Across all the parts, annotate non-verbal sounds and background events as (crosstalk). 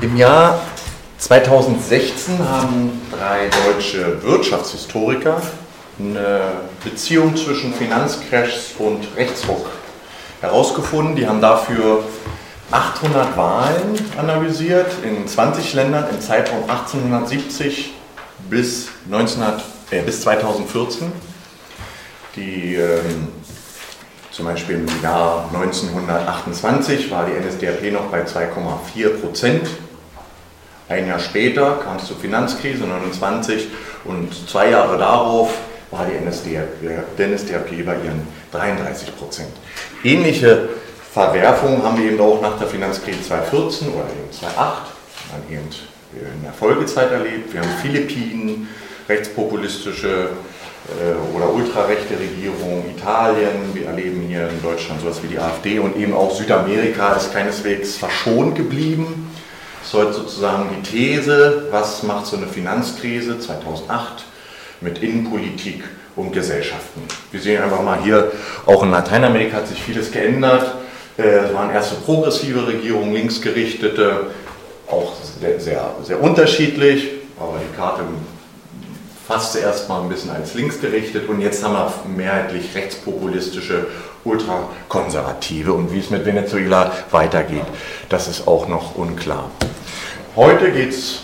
Im Jahr 2016 haben drei deutsche Wirtschaftshistoriker eine Beziehung zwischen Finanzcrashs und Rechtsruck herausgefunden. Die haben dafür 800 Wahlen analysiert in 20 Ländern im Zeitraum 1870 bis, 1900, äh, bis 2014. Die, ähm, zum Beispiel im Jahr 1928 war die NSDAP noch bei 2,4 Prozent ein Jahr später kam es zur Finanzkrise 29 und zwei Jahre darauf war die NSDAP, NSDAP bei ihren 33 Prozent. Ähnliche Verwerfungen haben wir eben auch nach der Finanzkrise 2014 oder eben 2008, dann eben in der Folgezeit erlebt. Wir haben Philippinen, rechtspopulistische äh, oder ultrarechte Regierung, Italien, wir erleben hier in Deutschland sowas wie die AfD und eben auch Südamerika ist keineswegs verschont geblieben ist heute sozusagen die These, was macht so eine Finanzkrise 2008 mit Innenpolitik und Gesellschaften. Wir sehen einfach mal hier, auch in Lateinamerika hat sich vieles geändert. Äh, es waren erste progressive Regierungen, linksgerichtete, auch sehr, sehr, sehr unterschiedlich, aber die Karte fasste erstmal ein bisschen als linksgerichtet und jetzt haben wir mehrheitlich rechtspopulistische ultrakonservative. Und wie es mit Venezuela weitergeht, das ist auch noch unklar. Heute geht's,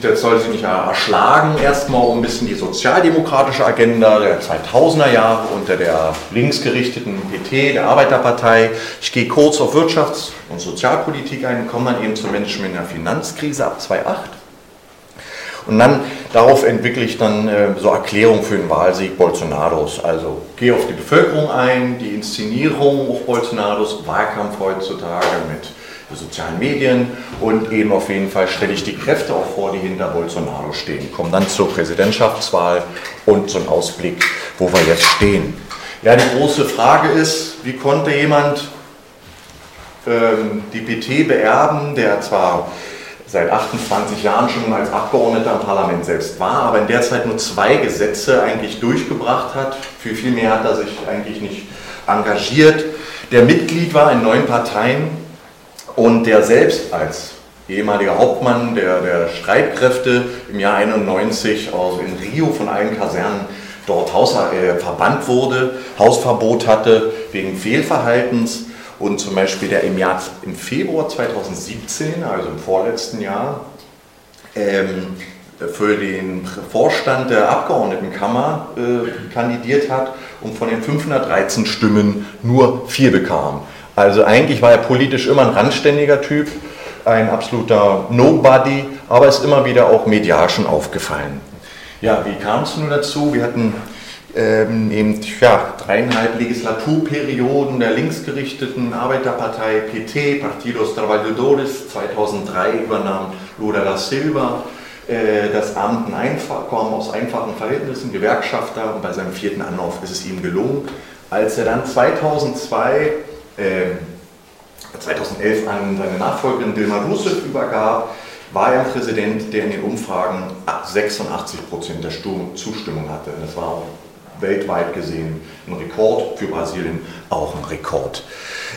das soll sie nicht erschlagen, erstmal um ein bisschen die sozialdemokratische Agenda der 2000er Jahre unter der linksgerichteten PT, der Arbeiterpartei. Ich gehe kurz auf Wirtschafts- und Sozialpolitik ein, komme dann eben zum Menschen in der Finanzkrise ab 2008. Und dann darauf entwickle ich dann äh, so Erklärungen für den Wahlsieg Bolsonaros. Also gehe auf die Bevölkerung ein, die Inszenierung auch Bolsonaros, Wahlkampf heutzutage mit sozialen Medien und eben auf jeden Fall stelle ich die Kräfte auch vor, die hinter Bolsonaro stehen. Kommen dann zur Präsidentschaftswahl und ein Ausblick, wo wir jetzt stehen. Ja, die große Frage ist, wie konnte jemand ähm, die PT beerben, der zwar seit 28 Jahren schon als Abgeordneter im Parlament selbst war, aber in der Zeit nur zwei Gesetze eigentlich durchgebracht hat. Für viel mehr hat er sich eigentlich nicht engagiert. Der Mitglied war in neun Parteien und der selbst als ehemaliger Hauptmann der, der Streitkräfte im Jahr 91 aus, in Rio von allen Kasernen dort Haus, äh, verbannt wurde, Hausverbot hatte wegen Fehlverhaltens und zum Beispiel der im, Jahr, im Februar 2017, also im vorletzten Jahr, ähm, für den Vorstand der Abgeordnetenkammer äh, kandidiert hat und von den 513 Stimmen nur vier bekam. Also eigentlich war er politisch immer ein randständiger Typ, ein absoluter Nobody, aber ist immer wieder auch medial schon aufgefallen. Ja, wie kam es nun dazu? Wir hatten ähm, eben ja, dreieinhalb Legislaturperioden der linksgerichteten Arbeiterpartei PT, Partidos Trabalhadores, 2003 übernahm Lula da Silva äh, das Amt ein einfach, kam aus einfachen Verhältnissen, Gewerkschafter und bei seinem vierten Anlauf ist es ihm gelungen. Als er dann 2002 2011 ähm, an seine Nachfolgerin Dilma Rousseff übergab, war er ein Präsident, der in den Umfragen 86 Prozent der Zustimmung hatte. Das war weltweit gesehen ein Rekord, für Brasilien auch ein Rekord.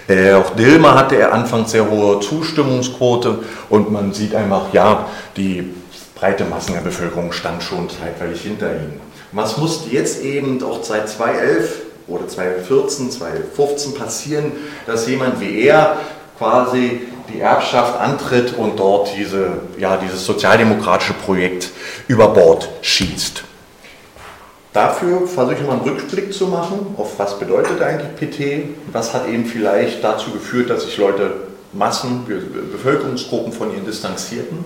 Äh, auch Dilma hatte er anfangs sehr hohe Zustimmungsquote und man sieht einfach, ja, die breite Massen der Bevölkerung stand schon zeitweilig hinter ihm. Was musste jetzt eben auch seit 2011 oder 2014, 2015 passieren, dass jemand wie er quasi die Erbschaft antritt und dort diese, ja, dieses sozialdemokratische Projekt über Bord schießt. Dafür versuche ich mal einen Rückblick zu machen, auf was bedeutet eigentlich PT, was hat eben vielleicht dazu geführt, dass sich Leute, Massen, Bevölkerungsgruppen von ihnen distanzierten.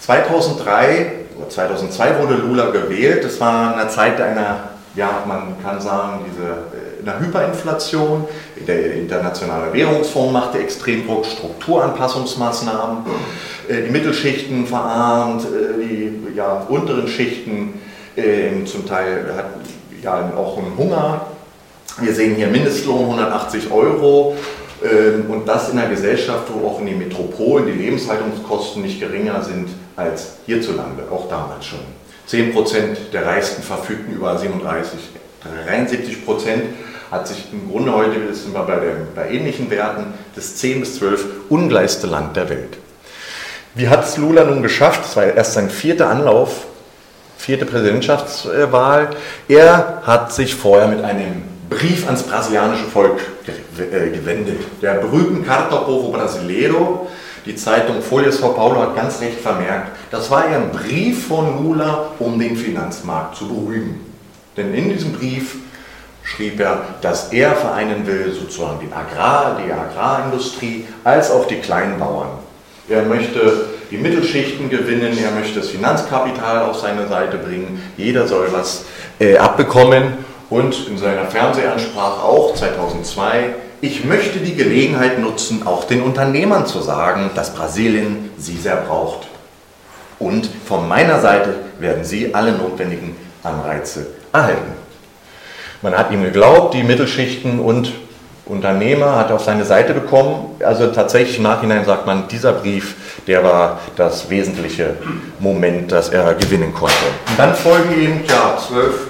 2003 oder 2002 wurde Lula gewählt, das war in einer Zeit einer ja, man kann sagen, diese, äh, in der Hyperinflation, der internationale Währungsfonds machte Extremdruck, Strukturanpassungsmaßnahmen, äh, die Mittelschichten verarmt, äh, die ja, unteren Schichten zum Teil hat ja auch einen Hunger. Wir sehen hier Mindestlohn 180 Euro ähm, und das in einer Gesellschaft, wo auch in den Metropolen die Lebenshaltungskosten nicht geringer sind als hierzulande, auch damals schon. 10% der Reichsten verfügten über 37, 73% hat sich im Grunde heute, sind wir bei, der, bei ähnlichen Werten, das 10 bis 12 ungleichste Land der Welt. Wie hat es Lula nun geschafft? Es war erst sein vierter Anlauf, vierte Präsidentschaftswahl. Er hat sich vorher mit einem Brief ans brasilianische Volk äh, gewendet. Der berühmten Carta Povo Brasileiro, die Zeitung Folha São Paulo hat ganz recht vermerkt, das war ein Brief von Lula, um den Finanzmarkt zu beruhigen. Denn in diesem Brief schrieb er, dass er vereinen will, sozusagen den Agrar, die Agrarindustrie, als auch die kleinen Bauern. Er möchte die Mittelschichten gewinnen, er möchte das Finanzkapital auf seine Seite bringen, jeder soll was äh, abbekommen und in seiner Fernsehansprache auch 2002, ich möchte die Gelegenheit nutzen, auch den Unternehmern zu sagen, dass Brasilien sie sehr braucht. Und von meiner Seite werden sie alle notwendigen Anreize erhalten. Man hat ihm geglaubt, die Mittelschichten und Unternehmer hat auf seine Seite bekommen. Also tatsächlich im Nachhinein sagt man, dieser Brief, der war das wesentliche Moment, das er gewinnen konnte. Und dann folgen ihm ja, zwölf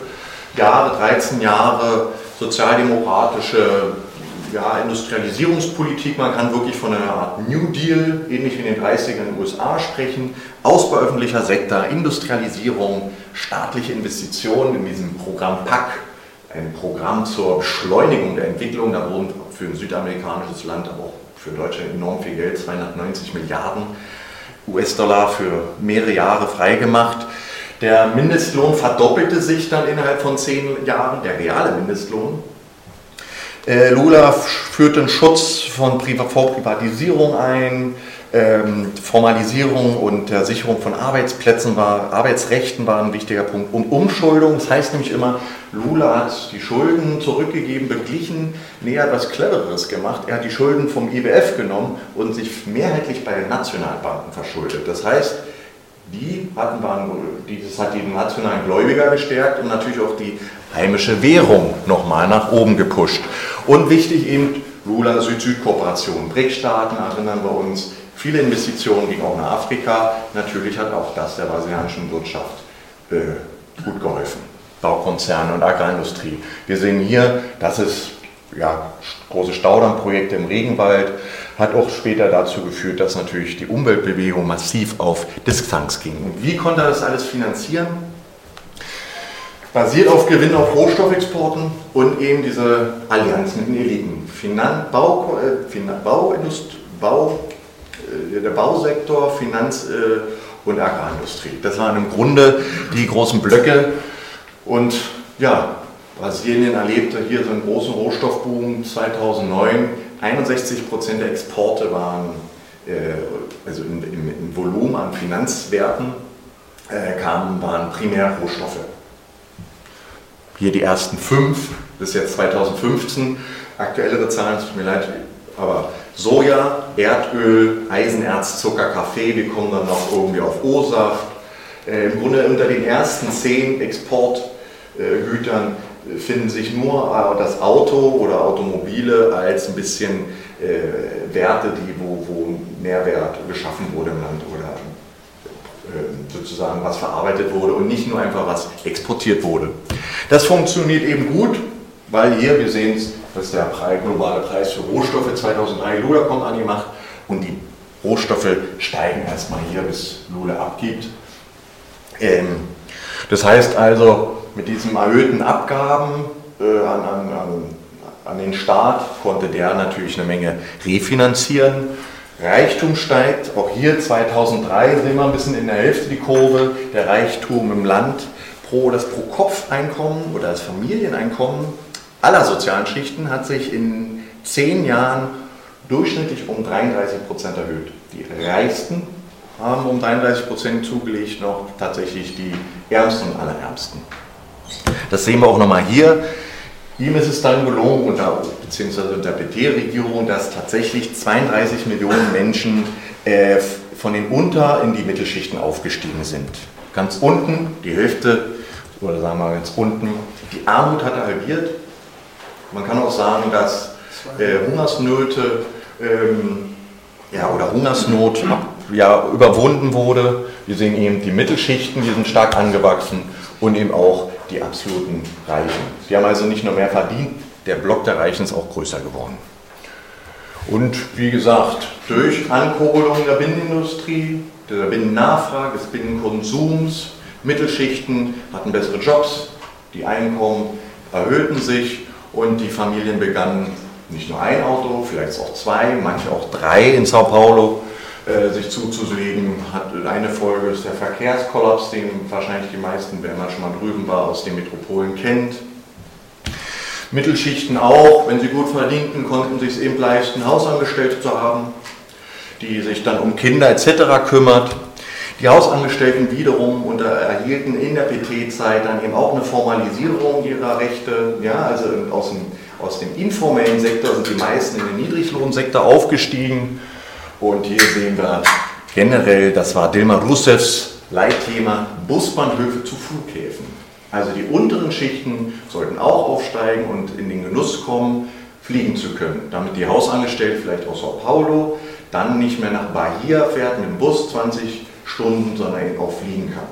Jahre, 13 Jahre sozialdemokratische ja, Industrialisierungspolitik. Man kann wirklich von einer Art New Deal, ähnlich wie in den 30ern in den USA, sprechen. Ausbau öffentlicher Sektor, Industrialisierung, staatliche Investitionen in diesem Programm PAC, ein Programm zur Beschleunigung der Entwicklung. Da wurden für ein südamerikanisches Land, aber auch für Deutschland enorm viel Geld, 290 Milliarden US-Dollar für mehrere Jahre freigemacht. Der Mindestlohn verdoppelte sich dann innerhalb von zehn Jahren, der reale Mindestlohn. Äh, Lula führte einen Schutz von Pri vor Privatisierung ein, ähm, Formalisierung und der Sicherung von Arbeitsplätzen war, Arbeitsrechten war ein wichtiger Punkt. Und Umschuldung, das heißt nämlich immer, Lula hat die Schulden zurückgegeben, beglichen, näher etwas Clevereres gemacht. Er hat die Schulden vom IWF genommen und sich mehrheitlich bei den Nationalbanken verschuldet. Das heißt, die hatten, waren, das hat die nationalen Gläubiger gestärkt und natürlich auch die heimische Währung nochmal nach oben gepusht. Und wichtig eben, Lula Süd-Süd-Kooperation, BRIC-Staaten erinnern wir uns, viele Investitionen gingen auch nach Afrika. Natürlich hat auch das der brasilianischen Wirtschaft äh, gut geholfen. Baukonzerne und Agrarindustrie. Wir sehen hier, das ist ja, große Staudammprojekte im Regenwald, hat auch später dazu geführt, dass natürlich die Umweltbewegung massiv auf Distanz ging. Wie konnte er das alles finanzieren? Basiert auf Gewinn auf Rohstoffexporten und eben diese Allianz mit den Eliten. Finan Bau, äh, Bauindust Bau, der Bausektor, Finanz- äh, und Agrarindustrie. Das waren im Grunde die großen Blöcke. Und ja, Brasilien erlebte hier so einen großen Rohstoffboom 2009. 61 Prozent der Exporte waren, äh, also im, im, Volumen an Finanzwerten, äh, kamen, waren primär Rohstoffe. Hier die ersten fünf, ist jetzt 2015, aktuellere Zahlen, tut mir leid, aber Soja, Erdöl, Eisenerz, Zucker, Kaffee, wir kommen dann noch irgendwie auf O-Saft. Äh, Im Grunde unter den ersten zehn Exportgütern finden sich nur äh, das Auto oder Automobile als ein bisschen äh, Werte, die, wo, wo Mehrwert geschaffen wurde im Land oder äh, sozusagen was verarbeitet wurde und nicht nur einfach was exportiert wurde. Das funktioniert eben gut, weil hier, wir sehen es, das ist der Preis, globale Preis für Rohstoffe 2003, Lula kommt an und die Rohstoffe steigen erstmal hier, bis Lula abgibt. Ähm, das heißt also, mit diesen erhöhten Abgaben äh, an, an, an, den Staat konnte der natürlich eine Menge refinanzieren. Reichtum steigt, auch hier 2003 sehen wir ein bisschen in der Hälfte die Kurve, der Reichtum im Land, pro, das Pro-Kopf-Einkommen oder das Familieneinkommen aller sozialen Schichten hat sich in zehn Jahren durchschnittlich um 33 Prozent erhöht. Die Reichsten haben um 33 Prozent zugelegt, noch tatsächlich die Ärmsten und Allerärmsten. Das sehen wir auch nochmal hier. Ihm ist es dann gelungen, unter, beziehungsweise unter PT-Regierung, dass tatsächlich 32 Millionen Menschen äh, von den Unter- in die Mittelschichten aufgestiegen sind. Ganz unten, die Hälfte, oder sagen wir ganz unten, die Armut hat er halbiert. Man kann auch sagen, dass äh, Hungersnöte ähm, ja, oder Hungersnot ja, überwunden wurde. Wir sehen eben die Mittelschichten, die sind stark angewachsen und eben auch die absoluten Reichen. Sie haben also nicht nur mehr verdient, der Block der Reichen ist auch größer geworden. Und wie gesagt, durch Ankurbelung der Binnenindustrie, der Binnennachfrage, des Binnenkonsums, Mittelschichten hatten bessere Jobs, die Einkommen erhöhten sich und die Familien begannen nicht nur ein Auto, vielleicht auch zwei, manche auch drei in Sao Paulo äh, sich zuzulegen. Hat eine Folge ist der Verkehrskollaps, den wahrscheinlich die meisten, wenn man schon mal drüben war, aus den Metropolen kennt. Mittelschichten auch, wenn sie gut verdienten, konnten sich es eben leisten, Hausangestellte zu haben, die sich dann um Kinder etc. kümmert. Die Hausangestellten wiederum unter, erhielten in der PT-Zeit dann eben auch eine Formalisierung ihrer Rechte. Ja, also aus dem, aus dem informellen Sektor sind die meisten in den Niedriglohnsektor aufgestiegen. Und hier sehen wir generell, das war Dilma Rousseffs Leitthema, Busbahnhöfe zu Flughäfen. Also die unteren Schichten sollten auch aufsteigen und in den Genuss kommen, fliegen zu können, damit die Hausangestellte vielleicht aus Sao Paulo dann nicht mehr nach Bahia fährt mit dem Bus 20 Stunden, sondern eben auch fliegen kann.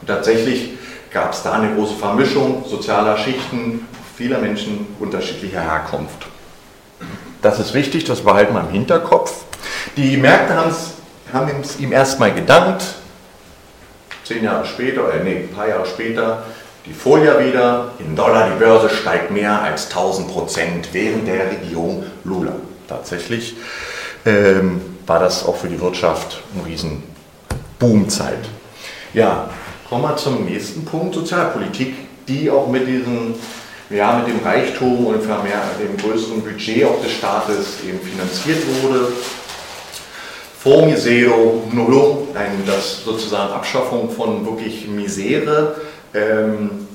Und tatsächlich gab es da eine große Vermischung sozialer Schichten, vieler Menschen unterschiedlicher Herkunft. Das ist wichtig, das behalten wir im Hinterkopf. Die Märkte haben es ihm erstmal gedankt. Zehn Jahre später, äh, nee, ein paar Jahre später, die Folie wieder. In Dollar, die Börse steigt mehr als 1000 Prozent während der Regierung Lula. Tatsächlich ähm, war das auch für die Wirtschaft eine riesen Boomzeit. Ja, kommen wir zum nächsten Punkt, Sozialpolitik, die auch mit diesem ja, mit dem Reichtum und dem größeren Budget auch des Staates eben finanziert wurde. Fonds Misero Nullo, das sozusagen Abschaffung von wirklich Misere. Ähm,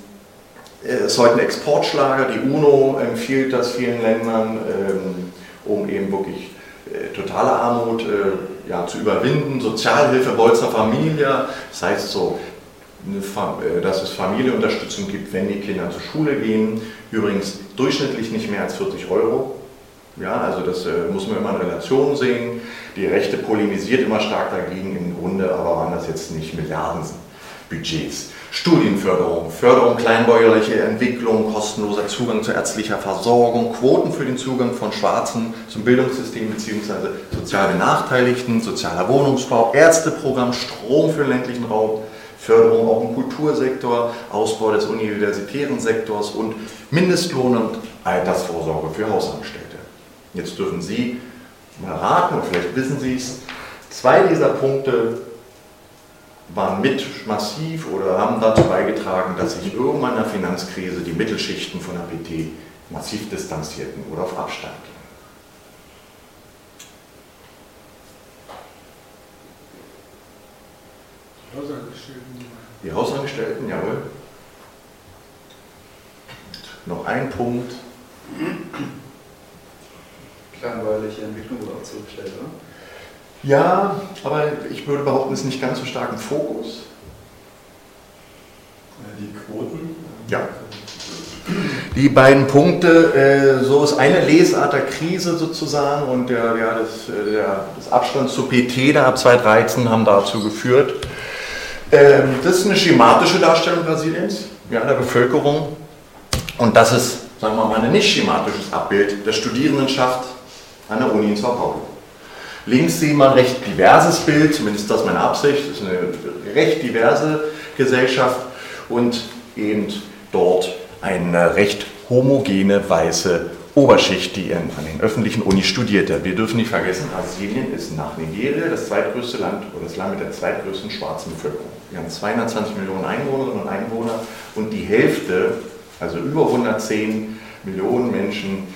ist heute Exportschlager. Die UNO empfiehlt das vielen Ländern, ähm, um eben wirklich äh, totale Armut äh, ja, zu überwinden. Sozialhilfe, Bolzer Familie, das heißt so äh, dass es Familienunterstützung gibt, wenn die Kinder zur Schule gehen. Übrigens durchschnittlich nicht mehr als 40 Euro. Ja, also das äh, muss man immer in Relation sehen. Die Rechte polemisiert immer stark dagegen, im Grunde aber waren das jetzt nicht Milliardenbudgets. Studienförderung, Förderung kleinbäuerlicher Entwicklung, kostenloser Zugang zu ärztlicher Versorgung, Quoten für den Zugang von Schwarzen zum Bildungssystem bzw. sozial Benachteiligten, sozialer Wohnungsbau, Ärzteprogramm, Strom für den ländlichen Raum, Förderung auch im Kultursektor, Ausbau des universitären Sektors und Mindestlohn und Altersvorsorge für Hausangestellte. Jetzt dürfen Sie mal raten, und vielleicht wissen Sie es, zwei dieser Punkte waren mit massiv oder haben dazu beigetragen, dass sich irgendwann in der Finanzkrise die Mittelschichten von der PT massiv distanzierten oder auf Abstand gingen. Hausangestellten. Die Hausangestellten, jawohl. Und noch ein Punkt. Klangweilige Entwicklung wurde auch zurückgestellt, oder? Ja, aber ich würde behaupten, es ist nicht ganz so stark im Fokus. Die Quoten? Ja. Die beiden Punkte, äh, so ist eine Lesart der Krise sozusagen und der, ja, das, äh, der, das Abstand zu PT da ab 2013 haben dazu geführt, ähm, das ist eine schematische Darstellung Brasiliens, ja, der Bevölkerung. Und das ist, sagen wir mal, ein nicht schematisches Abbild der Studierendenschaft an der Uni in Sao Paulo. Links sieht man ein recht diverses Bild, zumindest das ist meine Absicht, das ist eine recht diverse Gesellschaft und eben dort eine recht homogene weiße Oberschicht, die an den öffentlichen Unis studierte. Wir dürfen nicht vergessen, Brasilien ist nach Nigeria das zweitgrößte Land oder das Land mit der zweitgrößten schwarzen Bevölkerung. Wir haben 220 Millionen Einwohnerinnen und Einwohner und die Hälfte, also über 110 Millionen Menschen,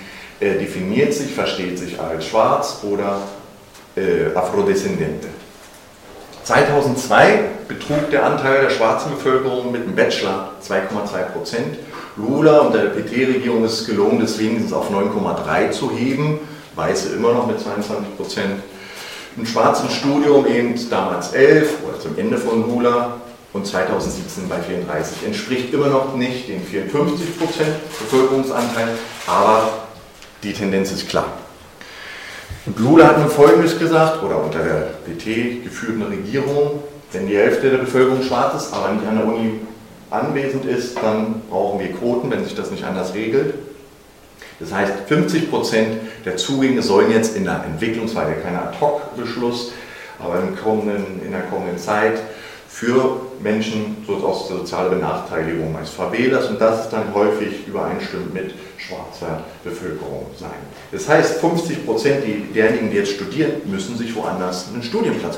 äh, definiert sich, versteht sich als schwarz oder äh, Afrodescendente. 2002 betrug der Anteil der schwarzen Bevölkerung mit dem Bachelor 2,2 Prozent Lula und der PT-Regierung ist es gelungen, das wenigstens auf 9,3 zu heben, Weiße immer noch mit 22 Prozent. Im schwarzen Studium eben damals 11 oder zum Ende von Lula und 2017 bei 34. Entspricht immer noch nicht den 54 Prozent Bevölkerungsanteil, aber die Tendenz ist klar. Und Lula hat nun Folgendes gesagt, oder unter der PT geführten Regierung, wenn die Hälfte der Bevölkerung schwarz ist, aber nicht an der Uni anwesend ist, dann brauchen wir Quoten, wenn sich das nicht anders regelt. Das heißt, 50 Prozent der Zugänge sollen jetzt in der Entwicklungsphase, kein Ad-Hoc-Beschluss, aber in, kommenden, in der kommenden Zeit für Menschen so aus der sozialen Benachteiligung als Favelas und das ist dann häufig übereinstimmend mit schwarzer Bevölkerung sein. Das heißt, 50 Prozent derjenigen, die jetzt studieren, müssen sich woanders einen Studienplatz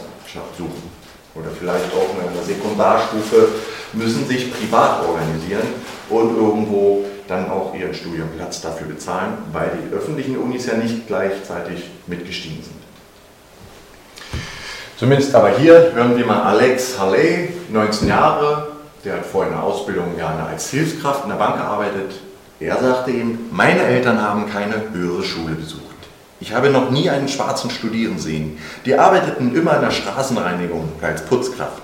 suchen. Oder vielleicht auch in einer Sekundarstufe müssen sich privat organisieren und irgendwo dann auch ihren Studienplatz dafür bezahlen, weil die öffentlichen Unis ja nicht gleichzeitig mitgestiegen sind. Zumindest aber hier hören wir mal Alex Halley, 19 Jahre, der hat vorher eine Ausbildung ja, als Hilfskraft in der Bank gearbeitet. Er sagte ihm, meine Eltern haben keine höhere Schule besucht. Ich habe noch nie einen Schwarzen studieren sehen. Die arbeiteten immer in der Straßenreinigung als Putzkraft.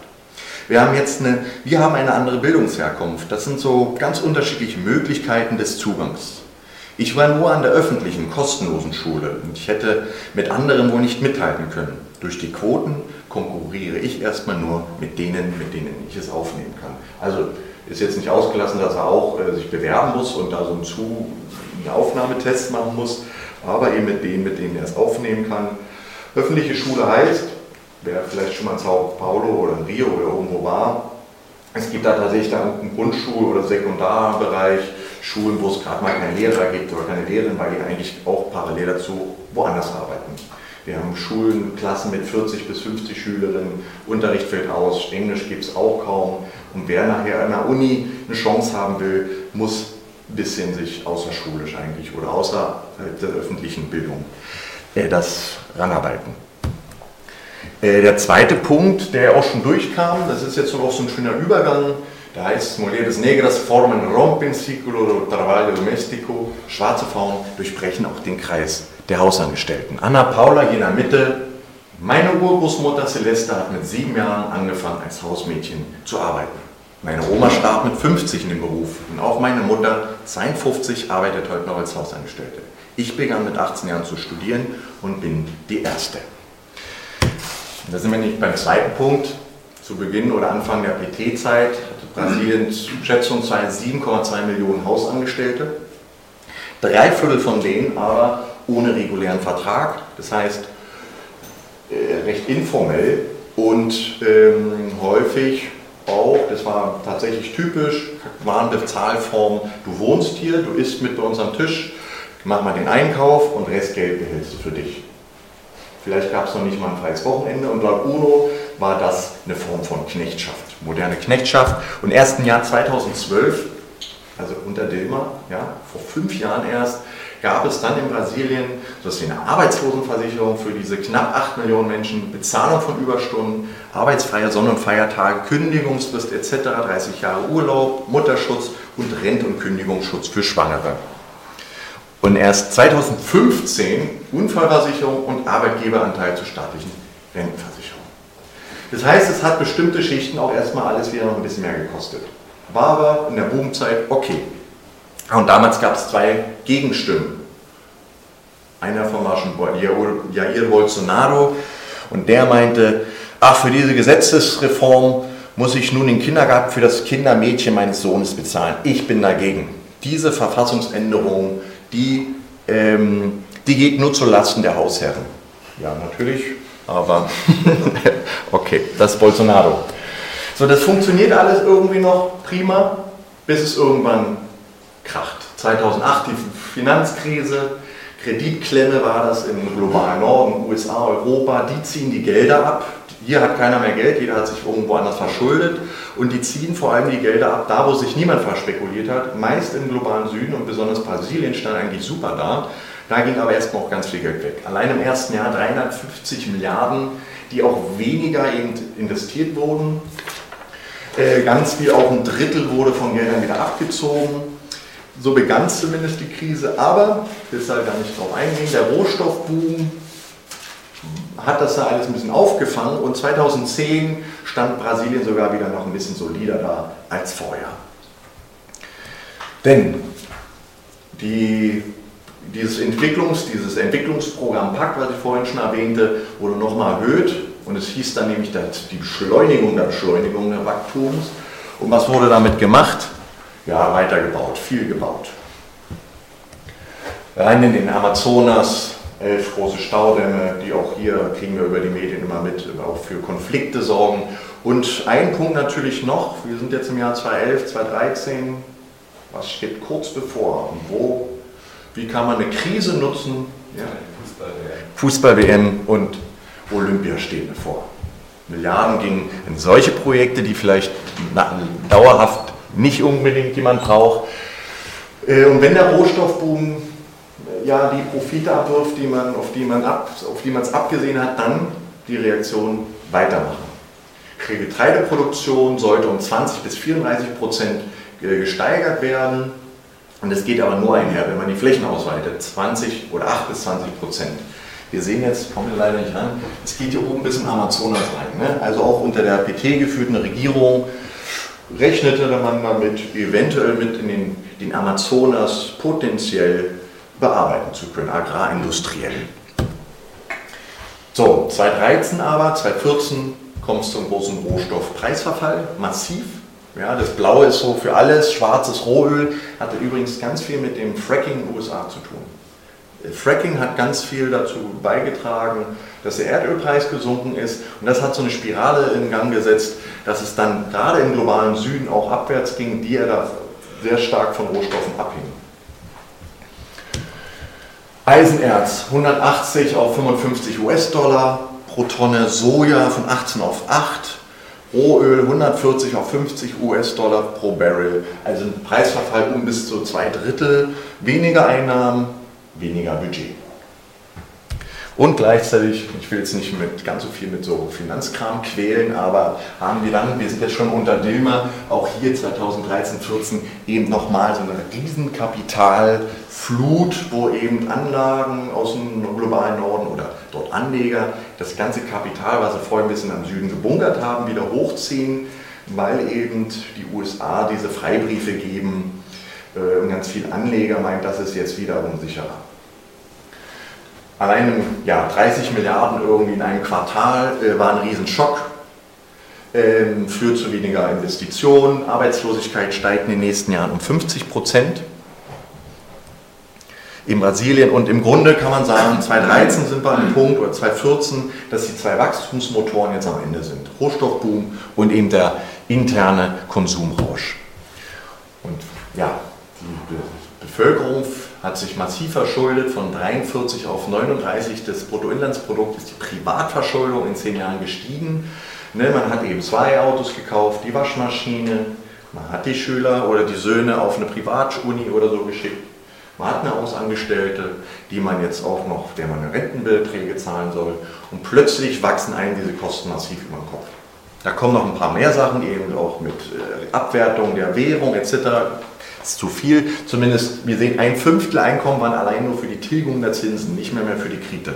Wir haben jetzt eine, wir haben eine andere Bildungsherkunft. Das sind so ganz unterschiedliche Möglichkeiten des Zugangs. Ich war nur an der öffentlichen, kostenlosen Schule und ich hätte mit anderen wohl nicht mithalten können. Durch die Quoten konkurriere ich erstmal nur mit denen, mit denen ich es aufnehmen kann. Also ist jetzt nicht ausgelassen, dass er auch äh, sich bewerben muss und da so einen, Zu einen Aufnahmetest machen muss, aber eben mit denen, mit denen er es aufnehmen kann. Öffentliche Schule heißt, wer vielleicht schon mal in Sao Paulo oder in Rio oder irgendwo war, es gibt da tatsächlich dann einen Grundschul- oder Sekundarbereich, Schulen, wo es gerade mal keine Lehrer gibt oder keine Lehrerin, weil die eigentlich auch parallel dazu woanders arbeiten. Wir haben Schulen, Klassen mit 40 bis 50 Schülerinnen, Unterricht fällt aus, Englisch gibt es auch kaum. Und wer nachher an der Uni eine Chance haben will, muss ein bisschen sich außerschulisch eigentlich oder außerhalb der öffentlichen Bildung äh, das ranarbeiten. Äh, der zweite Punkt, der auch schon durchkam, das ist jetzt auch so ein schöner Übergang, da heißt Mulheres Negras formen rompen ciclo do trabalho domestico. Schwarze Frauen durchbrechen auch den Kreis der Hausangestellten. Anna Paula hier in der Mitte. Meine Urgroßmutter Celeste hat mit sieben Jahren angefangen, als Hausmädchen zu arbeiten. Meine Oma starb mit 50 in dem Beruf und auch meine Mutter, 52, arbeitet heute noch als Hausangestellte. Ich begann mit 18 Jahren zu studieren und bin die Erste. Da sind wir nicht beim zweiten Punkt. Zu Beginn oder Anfang der PT-Zeit hatte Brasilien schätzungsweise 7,2 Millionen Hausangestellte. Drei Viertel von denen aber ohne regulären Vertrag, das heißt äh, recht informell und ähm, häufig auch, das war tatsächlich typisch, waren Bezahlformen, du wohnst hier, du isst mit bei uns am Tisch, mach mal den Einkauf und Restgeld behältst du für dich. Vielleicht gab es noch nicht mal ein freies Wochenende und laut UNO war das eine Form von Knechtschaft, moderne Knechtschaft. Und erst im Jahr 2012, also unter Dilma, ja, vor fünf Jahren erst, gab es dann in Brasilien so etwas wie eine Arbeitslosenversicherung für diese knapp 8 Millionen Menschen, Bezahlung von Überstunden, arbeitsfreie Sonn- und Feiertage, Kündigungsfrist etc., 30 Jahre Urlaub, Mutterschutz und Rent- und Kündigungsschutz für Schwangere. Und erst 2015 Unfallversicherung und Arbeitgeberanteil zur staatlichen Rentenversicherung. Das heißt, es hat bestimmte Schichten auch erstmal alles wieder noch ein bisschen mehr gekostet. War aber in der Boomzeit okay. Und damals gab es zwei Gegenstimmen. Einer von war Jair Bolsonaro und der meinte, ach, für diese Gesetzesreform muss ich nun den Kindergarten für das Kindermädchen meines Sohnes bezahlen. Ich bin dagegen. Diese Verfassungsänderung, die, ähm, die geht nur zulasten der Hausherren. Ja, natürlich, aber (laughs) okay, das ist Bolsonaro. So, das funktioniert alles irgendwie noch prima, bis es irgendwann kracht. 2008 die Finanzkrise, Kreditklemme war das im globalen Norden, USA, Europa, die ziehen die Gelder ab. Hier hat keiner mehr Geld, jeder hat sich irgendwo anders verschuldet und die ziehen vor allem die Gelder ab, da wo sich niemand verspekuliert hat, meist im globalen Süden und besonders Brasilien stand eigentlich super da. Da ging aber erstmal auch ganz viel Geld weg. Allein im ersten Jahr 350 Milliarden, die auch weniger eben investiert wurden. Äh, ganz viel, auch ein Drittel wurde von Geldern wieder abgezogen. So begann zumindest die Krise, aber ich will da gar nicht drauf eingehen. Der Rohstoffboom hat das da alles ein bisschen aufgefangen und 2010 stand Brasilien sogar wieder noch ein bisschen solider da als vorher. Denn die, dieses, Entwicklungs, dieses Entwicklungsprogramm PAC, was ich vorhin schon erwähnte, wurde nochmal erhöht und es hieß dann nämlich die Beschleunigung der Beschleunigung des Wachstums. Und was wurde damit gemacht? Ja, weitergebaut, viel gebaut. rein in den Amazonas, elf große Staudämme, die auch hier, kriegen wir über die Medien immer mit, auch für Konflikte sorgen. Und ein Punkt natürlich noch, wir sind jetzt im Jahr 2011, 2013, was steht kurz bevor und wo, wie kann man eine Krise nutzen? Ja. Fußball-WM und Olympia stehen bevor. Milliarden gingen in solche Projekte, die vielleicht dauerhaft nicht unbedingt jemand braucht. Äh, und wenn der Rohstoffboom ja die Profite abwirft, die man, auf die man die man es abgesehen hat, dann die Reaktion weitermachen. Die Getreideproduktion sollte um 20 bis 34 Prozent gesteigert werden. Und es geht aber nur einher, wenn man die Flächen ausweitet, 20 oder 8 bis 20 Prozent. Wir sehen jetzt, kommen wir leider nicht ran, es geht hier oben bis in Amazonas rein. Ne? Also auch unter der PT geführten Regierung rechnete man damit, eventuell mit in den, den Amazonas potenziell bearbeiten zu können, agrarindustriell. So, 2013 aber, 2014 kommt es zum großen Rohstoffpreisverfall, massiv. Ja, das Blaue ist so für alles, schwarzes Rohöl hatte übrigens ganz viel mit dem Fracking in den USA zu tun. Fracking hat ganz viel dazu beigetragen, dass der Erdölpreis gesunken ist und das hat so eine Spirale in Gang gesetzt, dass es dann gerade im globalen Süden auch abwärts ging, die ja da sehr stark von Rohstoffen abhing. Eisenerz 180 auf 55 US-Dollar pro Tonne, Soja von 18 auf 8, Rohöl 140 auf 50 US-Dollar pro Barrel, also ein Preisverfall um bis zu zwei Drittel, weniger Einnahmen, weniger Budget. Und gleichzeitig, ich will jetzt nicht mit ganz so viel mit so Finanzkram quälen, aber haben wir dann, wir sind jetzt schon unter Dilma, auch hier 2013, 14 eben nochmal so eine riesen Kapitalflut, wo eben Anlagen aus dem globalen Norden oder dort Anleger das ganze Kapital, was sie vorher ein bisschen am Süden gebunkert haben, wieder hochziehen, weil eben die USA diese Freibriefe geben äh, und ganz viele Anleger meint, das ist jetzt wieder unsicherer allein ja, 30 Milliarden irgendwie in einem Quartal äh, war ein Riesenschock, ähm, führt zu weniger Investitionen, Arbeitslosigkeit steigt in den nächsten Jahren um 50 Prozent in Brasilien und im Grunde kann man sagen, 2013 sind wir an dem Punkt oder 2014, dass die zwei Wachstumsmotoren jetzt am Ende sind. Rohstoffboom und eben der interne Konsumrausch. Und ja, die Bevölkerung hat sich massiv verschuldet, von 43 auf 39 des Bruttoinlandsprodukts ist die Privatverschuldung in zehn Jahren gestiegen. Ne, man hat eben zwei Autos gekauft, die Waschmaschine, man hat die Schüler oder die Söhne auf eine Privatuni oder so geschickt. Man hat eine Hausangestellte, die man jetzt auch noch, der man Rentenbeträge zahlen soll. Und plötzlich wachsen einem diese Kosten massiv über den Kopf. Da kommen noch ein paar mehr Sachen, eben auch mit äh, Abwertung der Währung etc ist zu viel. Zumindest, wir sehen, ein Fünftel Einkommen waren allein nur für die Tilgung der Zinsen, nicht mehr, mehr für die Kredite.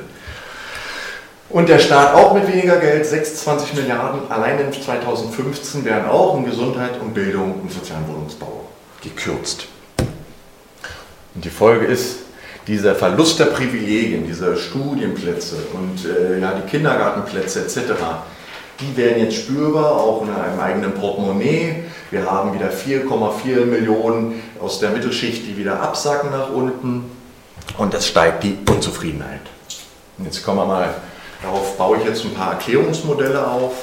Und der Staat auch mit weniger Geld, 26 Milliarden, allein in 2015 werden auch in Gesundheit und Bildung und sozialen Wohnungsbau gekürzt. Und die Folge ist, dieser Verlust der Privilegien, dieser Studienplätze und äh, ja, die Kindergartenplätze etc., die werden jetzt spürbar, auch in einem eigenen Portemonnaie. Wir haben wieder 4,4 Millionen aus der Mittelschicht, die wieder absacken nach unten. Und es steigt die Unzufriedenheit. Und jetzt kommen wir mal, darauf baue ich jetzt ein paar Erklärungsmodelle auf.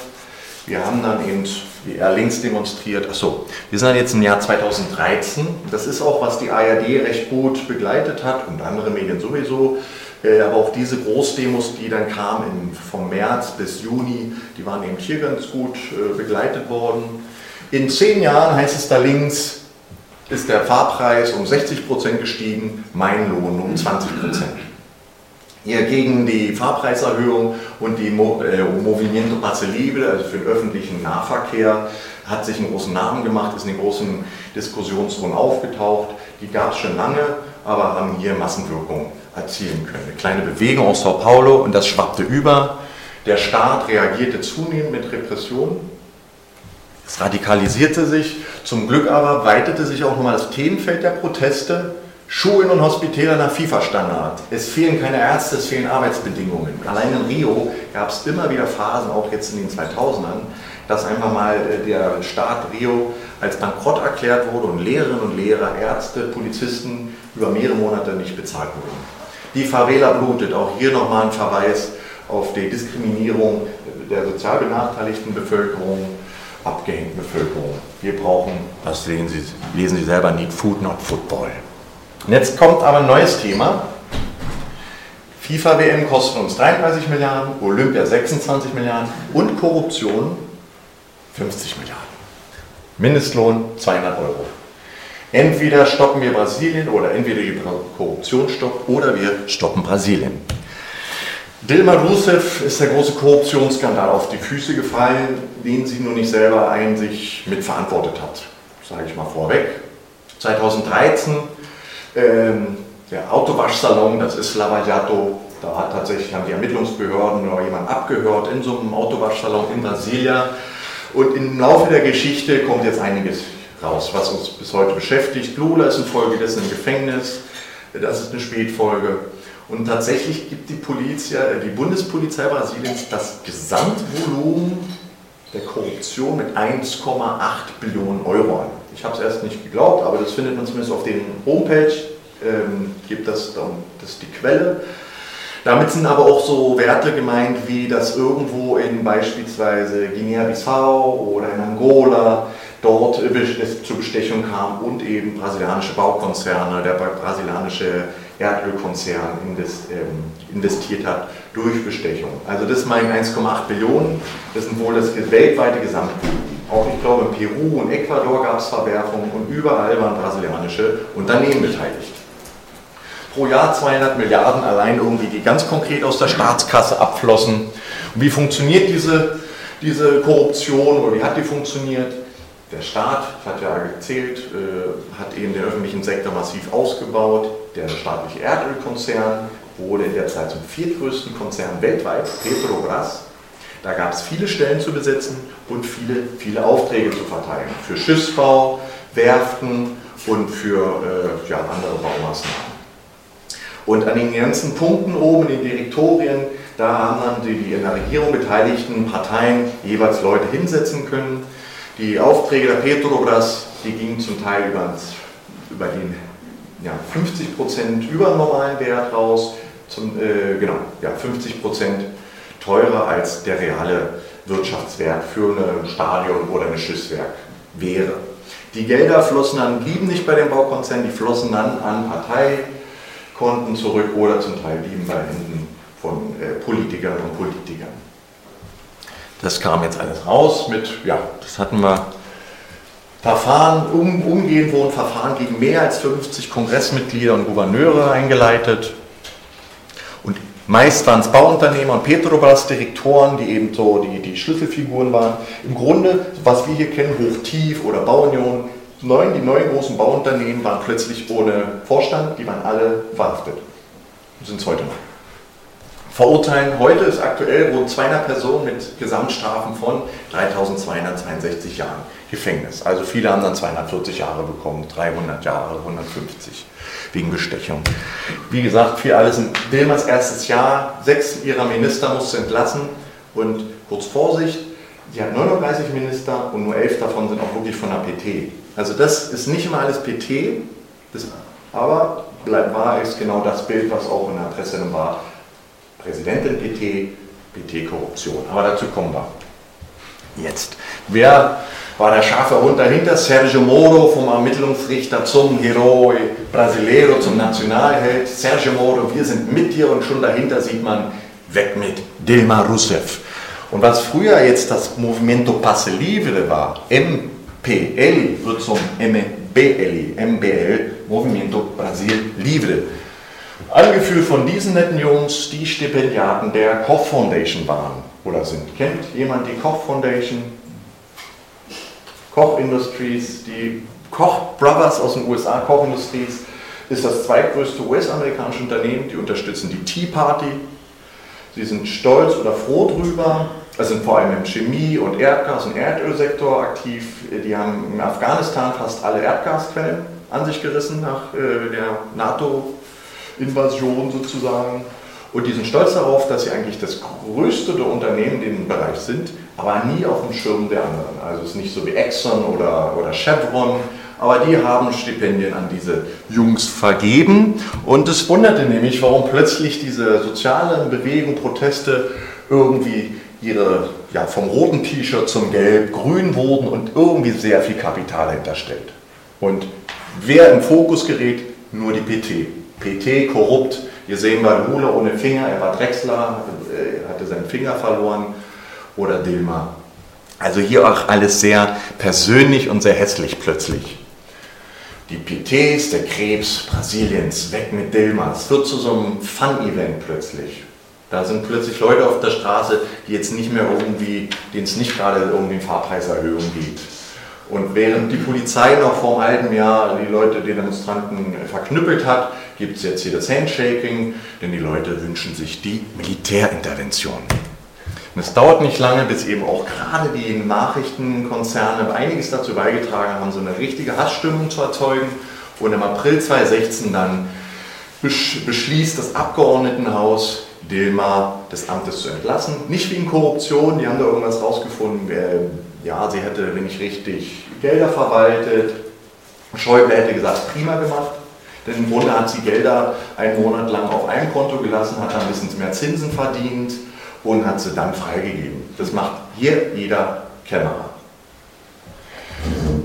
Wir haben dann eben, wie er links demonstriert, achso, wir sind dann jetzt im Jahr 2013. Das ist auch, was die ARD recht gut begleitet hat und andere Medien sowieso. Äh, aber auch diese Großdemos, die dann kamen vom März bis Juni, die waren eben hier ganz gut äh, begleitet worden. In zehn Jahren heißt es da links, ist der Fahrpreis um 60 Prozent gestiegen, mein Lohn um 20 Prozent. Hier gegen die Fahrpreiserhöhung und die äh, Movimiento Libre, also für den öffentlichen Nahverkehr, hat sich einen großen Namen gemacht, ist in den großen Diskussionsrunden aufgetaucht. Die gab es schon lange, aber haben hier Massenwirkung erzielen können. Eine kleine Bewegung aus Sao Paulo und das schwappte über. Der Staat reagierte zunehmend mit Repressionen. Es radikalisierte sich. Zum Glück aber weitete sich auch nochmal das Themenfeld der Proteste. Schulen und Hospitäler nach FIFA-Standard. Es fehlen keine Ärzte, es fehlen Arbeitsbedingungen. Allein in Rio gab es immer wieder Phasen, auch jetzt in den 2000ern, dass einfach mal äh, der Staat Rio als bankrott erklärt wurde und Lehrerinnen und Lehrer, Ärzte, Polizisten über mehrere Monate nicht bezahlt wurden. Die Favela blutet, auch hier nochmal ein Verweis auf die Diskriminierung der sozial benachteiligten Bevölkerung, abgehängten Bevölkerung. Wir brauchen, das sehen Sie, lesen Sie selber, Need Food, not Football. Und jetzt kommt aber ein neues Thema. FIFA-WM kostet uns 33 Milliarden, Olympia 26 Milliarden und Korruption 50 Milliarden. Mindestlohn 200 Euro. Entweder stoppen wir Brasilien oder entweder die Korruption stoppt oder wir stoppen Brasilien. Dilma Rousseff ist der große Korruptionsskandal auf die Füße gefallen, den sie nur nicht selber ein sich mitverantwortet hat. Sage ich mal vorweg. 2013 ähm, der Autowaschsalon, das ist Lavallato, da hat tatsächlich haben die Ermittlungsbehörden noch jemanden abgehört in so einem Autowaschsalon in Brasilia. Und im Laufe der Geschichte kommt jetzt einiges raus, was uns bis heute beschäftigt. Lula ist infolgedessen im Gefängnis, das ist eine Spätfolge. Und tatsächlich gibt die, Polizia, äh, die Bundespolizei Brasiliens das Gesamtvolumen der Korruption mit 1,8 Billionen Euro an. Ich habe es erst nicht geglaubt, aber das findet man zumindest auf den Homepage, ähm, gibt das, das ist die Quelle. Damit sind aber auch so Werte gemeint, wie dass irgendwo in beispielsweise Guinea-Bissau oder in Angola dort es zur Bestechung kam und eben brasilianische Baukonzerne, der brasilianische Erdölkonzern ähm, investiert hat durch Bestechung. Also das meinen 1,8 Billionen, das sind wohl das weltweite Gesamtvolumen. Auch ich glaube in Peru und Ecuador gab es Verwerfungen und überall waren brasilianische Unternehmen beteiligt. Pro Jahr 200 Milliarden allein irgendwie, die ganz konkret aus der Staatskasse abflossen. Und wie funktioniert diese, diese Korruption oder wie hat die funktioniert? Der Staat, hatte ja gezählt, äh, hat eben den öffentlichen Sektor massiv ausgebaut. Der staatliche Erdölkonzern wurde in der Zeit zum viertgrößten Konzern weltweit, Petrobras. Da gab es viele Stellen zu besetzen und viele, viele Aufträge zu verteilen. Für Schiffsbau, Werften und für äh, ja, andere Baumaßnahmen. Und an den ganzen Punkten oben in den Direktorien, da haben dann die, die in der Regierung beteiligten Parteien jeweils Leute hinsetzen können die Aufträge der Petrobras, die gingen zum Teil über, über den ja, 50 Prozent über normalen Wert raus, zum, äh, genau, ja, 50 Prozent teurer als der reale Wirtschaftswert für ein Stadion oder ein Schiffswerk wäre. Die Gelder flossen dann, blieben nicht bei den Baukonzernen, die flossen dann an Parteikonten zurück oder zum Teil blieben bei Händen von äh, Politikern und Politikern. Das kam jetzt alles raus mit, ja, das hatten wir. Verfahren, um, umgehend wurden Verfahren gegen mehr als 50 Kongressmitglieder und Gouverneure eingeleitet. Und meist waren es Bauunternehmer und Petrobras-Direktoren, die eben so die, die Schlüsselfiguren waren. Im Grunde, was wir hier kennen, Hochtief oder Bauunion, neun, die neuen großen Bauunternehmen waren plötzlich ohne Vorstand, die waren alle verhaftet. Sind es heute noch verurteilen. Heute ist aktuell rund 200 Personen mit Gesamtstrafen von 3262 Jahren Gefängnis. Also viele haben dann 240 Jahre bekommen, 300 Jahre, 150 wegen Bestechung. Wie gesagt, für alles in Wilmers erstes Jahr. Sechs ihrer Minister musste entlassen und kurz Vorsicht, sie hat 39 Minister und nur elf davon sind auch wirklich von der PT. Also das ist nicht immer alles PT, das, aber bleibt wahr ist genau das Bild, was auch in der Presse war Präsidentin PT, PT-Korruption. Aber dazu kommen wir jetzt. Wer war der scharfe Hund dahinter? Sergio Moro vom Ermittlungsrichter zum Heroe Brasileiro, zum Nationalheld. Sergio Moro, wir sind mit dir und schon dahinter sieht man, weg mit Dilma Rousseff. Und was früher jetzt das Movimento Passe Livre war, MPL wird zum MBL, MBL, Movimento Brasil Livre. Angeführt von diesen netten Jungs, die Stipendiaten der Koch Foundation waren oder sind. Kennt jemand die Koch Foundation? Koch Industries, die Koch Brothers aus den USA, Koch Industries, ist das zweitgrößte US-amerikanische Unternehmen. Die unterstützen die Tea Party. Sie sind stolz oder froh drüber. Es sind vor allem im Chemie- und Erdgas- und Erdölsektor aktiv. Die haben in Afghanistan fast alle Erdgasquellen an sich gerissen nach äh, der NATO-Invasion sozusagen. Und die sind stolz darauf, dass sie eigentlich das größte der Unternehmen in dem Bereich sind, aber nie auf dem Schirm der anderen. Also es ist nicht so wie Exxon oder, oder Chevron, aber die haben Stipendien an diese Jungs vergeben. Und es wunderte nämlich, warum plötzlich diese sozialen Bewegungen, Proteste irgendwie ihre, ja, vom roten T-Shirt zum Gelb, grün wurden und irgendwie sehr viel Kapital hinterstellt. Und wer im Fokus gerät? Nur die PT. PT korrupt. Hier sehen wir Lula ohne Finger, er war Drechsler, äh, hatte seinen Finger verloren. Oder Dilma. Also hier auch alles sehr persönlich und sehr hässlich plötzlich. Die PTs, der Krebs Brasiliens, weg mit Dilma. Es wird zu so einem Fun-Event plötzlich. Da sind plötzlich Leute auf der Straße, die jetzt nicht mehr irgendwie, denen es nicht gerade um die Fahrpreiserhöhung geht. Und während die Polizei noch vor einem halben Jahr die Leute, die Demonstranten verknüppelt hat, gibt es jetzt hier das Handshaking, denn die Leute wünschen sich die Militärintervention. Und es dauert nicht lange, bis eben auch gerade die Nachrichtenkonzerne einiges dazu beigetragen haben, so eine richtige Hassstimmung zu erzeugen. Und im April 2016 dann beschließt das Abgeordnetenhaus, Dilma des Amtes zu entlassen. Nicht wegen Korruption, die haben da irgendwas rausgefunden. Ja, sie hätte, wenn nicht richtig, Gelder verwaltet. Schäuble hätte gesagt, prima gemacht. Denn im Grunde hat sie Gelder einen Monat lang auf einem Konto gelassen, hat dann ein bisschen mehr Zinsen verdient und hat sie dann freigegeben. Das macht hier jeder Kämmerer.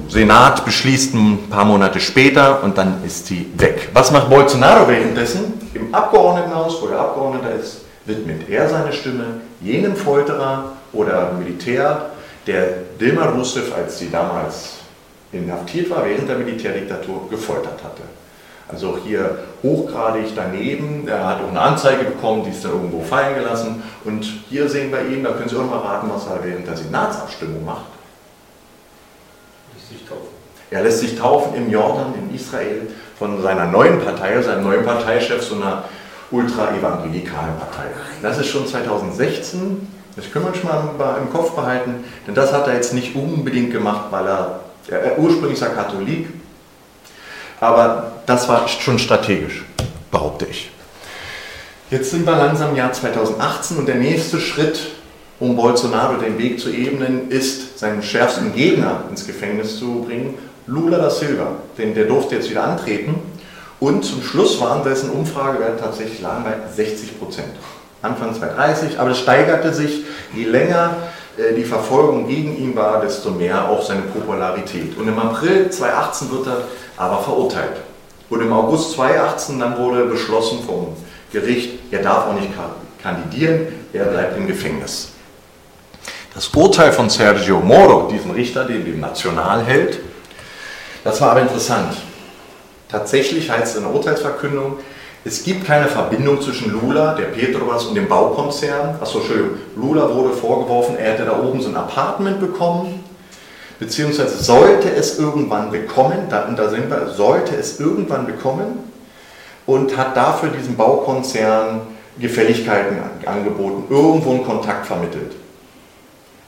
Senat beschließt ein paar Monate später und dann ist sie weg. Was macht Bolsonaro währenddessen? Im Abgeordnetenhaus, wo der Abgeordneter ist, widmet er seine Stimme jenem Folterer oder Militär, der Dilma Rousseff, als sie damals inhaftiert war, während der Militärdiktatur gefoltert hatte. Also auch hier hochgradig daneben. Er hat auch eine Anzeige bekommen, die ist dann irgendwo fallen gelassen. Und hier sehen wir ihn, da können Sie auch mal raten, was er während der Senatsabstimmung macht. Lässt sich taufen. Er lässt sich taufen im Jordan, in Israel, von seiner neuen Partei, seinem neuen Parteichef, so einer ultra-evangelikalen Partei. Das ist schon 2016. Das können wir schon mal im Kopf behalten, denn das hat er jetzt nicht unbedingt gemacht, weil er, er ursprünglich ist er Katholik, aber das war schon strategisch, behaupte ich. Jetzt sind wir langsam im Jahr 2018 und der nächste Schritt, um Bolsonaro den Weg zu ebnen, ist, seinen schärfsten Gegner ins Gefängnis zu bringen, Lula da Silva. Denn der durfte jetzt wieder antreten. Und zum Schluss waren dessen Umfragewerte tatsächlich lagen bei 60 Prozent. Anfang 2030, aber es steigerte sich, je länger äh, die Verfolgung gegen ihn war, desto mehr auch seine Popularität. Und im April 2018 wird er aber verurteilt. Und im August 2018 dann wurde beschlossen vom Gericht, er darf auch nicht kandidieren, er bleibt im Gefängnis. Das Urteil von Sergio Moro, diesem Richter, den dem National hält, das war aber interessant. Tatsächlich heißt es in der Urteilsverkündung, es gibt keine Verbindung zwischen Lula, der Petrobras und dem Baukonzern. Achso, Entschuldigung, Lula wurde vorgeworfen, er hätte da oben so ein Apartment bekommen, beziehungsweise sollte es irgendwann bekommen, da, da sind wir, sollte es irgendwann bekommen und hat dafür diesem Baukonzern Gefälligkeiten angeboten, irgendwo einen Kontakt vermittelt.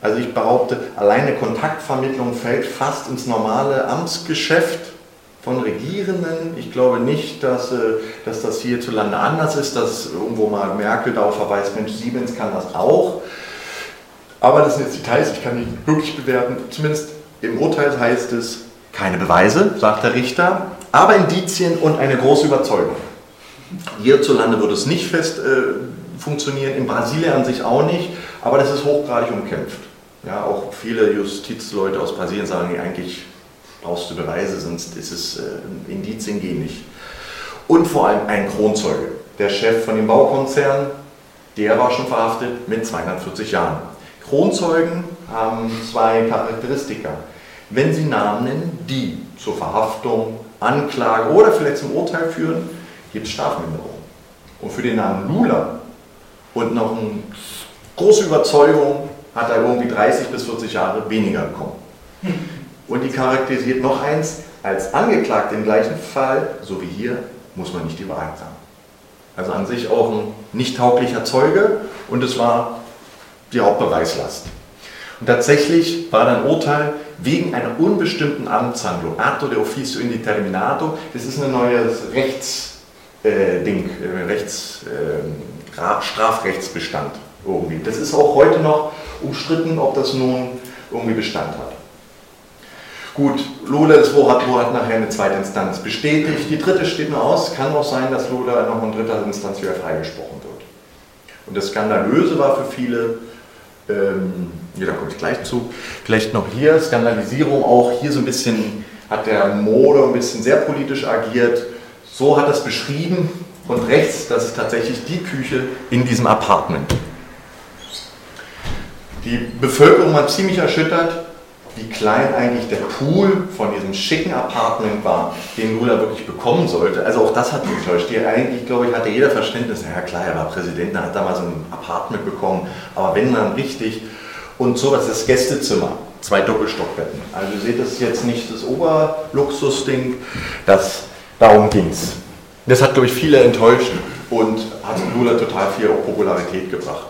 Also ich behaupte, alleine Kontaktvermittlung fällt fast ins normale Amtsgeschäft von Regierenden. Ich glaube nicht, dass, äh, dass das hierzulande anders ist, dass irgendwo mal Merkel darauf verweist, Mensch, Siemens kann das auch. Aber das sind jetzt Details, ich kann nicht wirklich bewerten. Zumindest im Urteil heißt es, keine Beweise, sagt der Richter, aber Indizien und eine große Überzeugung. Hierzulande würde es nicht fest äh, funktionieren, in Brasilien an sich auch nicht, aber das ist hochgradig umkämpft. Ja, auch viele Justizleute aus Brasilien sagen, eigentlich brauchst du Beweise, sonst ist es äh, Indizien gehen nicht. Und vor allem ein Kronzeuge. Der Chef von dem Baukonzern, der war schon verhaftet mit 240 Jahren. Kronzeugen haben zwei Charakteristika. Wenn sie Namen nennen, die zur Verhaftung, Anklage oder vielleicht zum Urteil führen, gibt es Strafminderung. Und für den Namen Lula und noch eine große Überzeugung hat er irgendwie 30 bis 40 Jahre weniger bekommen. Und die charakterisiert noch eins, als Angeklagte im gleichen Fall, so wie hier, muss man nicht die Wahrheit sagen. Also an sich auch ein nicht tauglicher Zeuge und es war die Hauptbeweislast. Und tatsächlich war dann Urteil wegen einer unbestimmten Amtshandlung, Atto de Officio Indeterminato, das ist ein neues Rechtsding, äh, äh, Rechts, äh, Strafrechtsbestand irgendwie. Das ist auch heute noch umstritten, ob das nun irgendwie Bestand hat. Gut, Lula das wo hat, nachher eine zweite Instanz bestätigt. Die dritte steht nur aus. Kann auch sein, dass Lula noch in dritter Instanz wieder freigesprochen wird. Und das Skandalöse war für viele, ähm, da komme ich gleich zu, vielleicht noch hier, Skandalisierung auch hier so ein bisschen, hat der Mode ein bisschen sehr politisch agiert. So hat es beschrieben. Und rechts, das ist tatsächlich die Küche in diesem Apartment. Die Bevölkerung war ziemlich erschüttert, wie klein eigentlich der Pool von diesem schicken Apartment war, den Lula wirklich bekommen sollte. Also auch das hat mich enttäuscht. Die eigentlich, glaube ich, hatte jeder Verständnis, ja klar, er war Präsident, er hat da mal so ein Apartment bekommen, aber wenn dann richtig. Und so, das Gästezimmer, zwei Doppelstockbetten. Also ihr seht, das ist jetzt nicht das Oberluxusding, das, darum ging es. Das hat, glaube ich, viele enttäuscht und hat Lula total viel Popularität gebracht.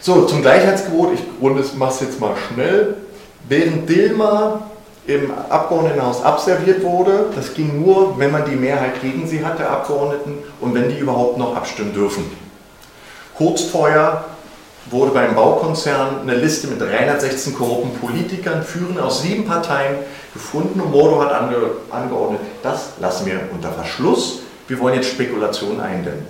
So, zum Gleichheitsgebot, ich mache es jetzt mal schnell. Während Dilma im Abgeordnetenhaus abserviert wurde, das ging nur, wenn man die Mehrheit gegen sie hat, der Abgeordneten, und wenn die überhaupt noch abstimmen dürfen. Kurz vorher wurde beim Baukonzern eine Liste mit 316 korrupten Politikern, führend aus sieben Parteien, gefunden und Moro hat ange angeordnet, das lassen wir unter Verschluss, wir wollen jetzt Spekulationen eindämmen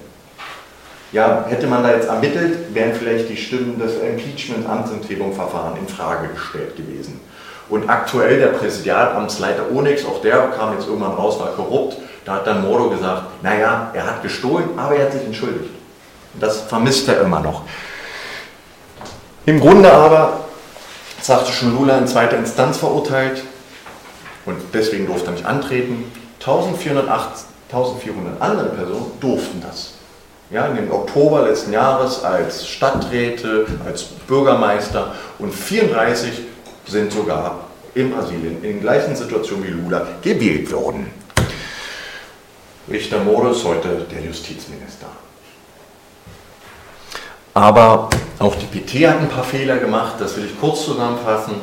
ja, hätte man da jetzt ermittelt, wären vielleicht die Stimmen des Impeachment-Amtsenthebungsverfahrens in Frage gestellt gewesen. Und aktuell der Präsidialamtsleiter Onyx, auch der kam jetzt irgendwann raus, war korrupt. Da hat dann Moro gesagt, naja, er hat gestohlen, aber er hat sich entschuldigt. Das vermisst er immer noch. Im Grunde aber, sagte schon Lula, in zweiter Instanz verurteilt und deswegen durfte er nicht antreten. 1408, 1400 andere Personen durften das ja, im Oktober letzten Jahres als Stadträte, als Bürgermeister und 34 sind sogar in Brasilien in gleichen Situation wie Lula gewählt worden. Richter Moro ist heute der Justizminister. Aber auch die PT hat ein paar Fehler gemacht, das will ich kurz zusammenfassen.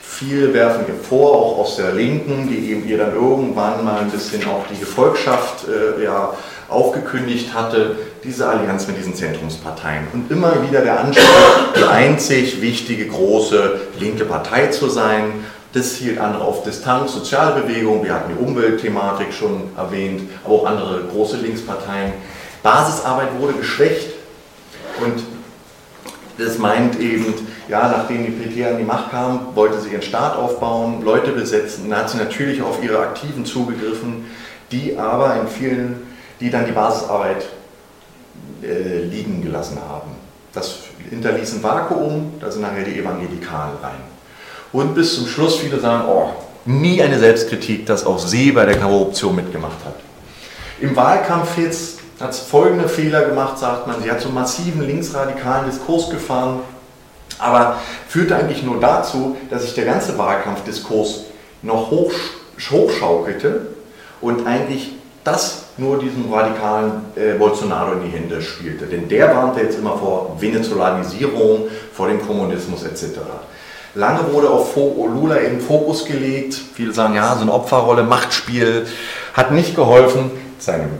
Viele werfen ihr vor, auch aus der Linken, die eben ihr dann irgendwann mal ein bisschen auch die Gefolgschaft äh, ja, aufgekündigt hatte, diese Allianz mit diesen Zentrumsparteien. Und immer wieder der Anspruch, die einzig wichtige große linke Partei zu sein. Das hielt andere auf Distanz, Sozialbewegung, wir hatten die Umweltthematik schon erwähnt, aber auch andere große Linksparteien. Basisarbeit wurde geschwächt und das meint eben, ja, nachdem die PT an die Macht kam, wollte sie ihren Staat aufbauen, Leute besetzen, da hat sie natürlich auf ihre Aktiven zugegriffen, die aber in vielen die dann die Basisarbeit äh, liegen gelassen haben. Das hinterließ ein Vakuum, da sind nachher die Evangelikalen rein. Und bis zum Schluss viele sagen, oh, nie eine Selbstkritik, dass auch sie bei der Korruption mitgemacht hat. Im Wahlkampf jetzt hat folgende Fehler gemacht, sagt man. Sie hat so massiven linksradikalen Diskurs gefahren, aber führte eigentlich nur dazu, dass sich der ganze Wahlkampfdiskurs noch hoch, hochschaukelte und eigentlich das nur diesem radikalen äh, Bolsonaro in die Hände spielte. Denn der warnte jetzt immer vor Venezolanisierung, vor dem Kommunismus etc. Lange wurde auf Lula in Fokus gelegt. Viele sagen, ja, so eine Opferrolle, Machtspiel, hat nicht geholfen, seinem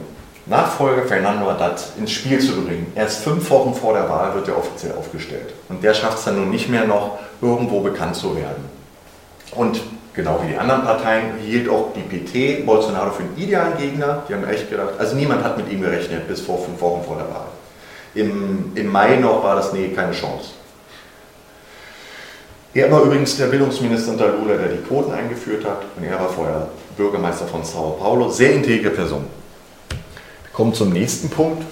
Nachfolger Fernando Haddad ins Spiel zu bringen. Erst fünf Wochen vor der Wahl wird er offiziell aufgestellt. Und der schafft es dann nun nicht mehr noch, irgendwo bekannt zu werden. Und genau wie die anderen Parteien, hielt auch die PT Bolsonaro für einen idealen Gegner. Die haben echt gedacht, also niemand hat mit ihm gerechnet bis vor fünf Wochen vor der Wahl. Im, im Mai noch war das, nee, keine Chance. Er war übrigens der Bildungsminister unter Lula, der die Quoten eingeführt hat. Und er war vorher Bürgermeister von Sao Paulo. Sehr integre Person. Kommen zum nächsten Punkt.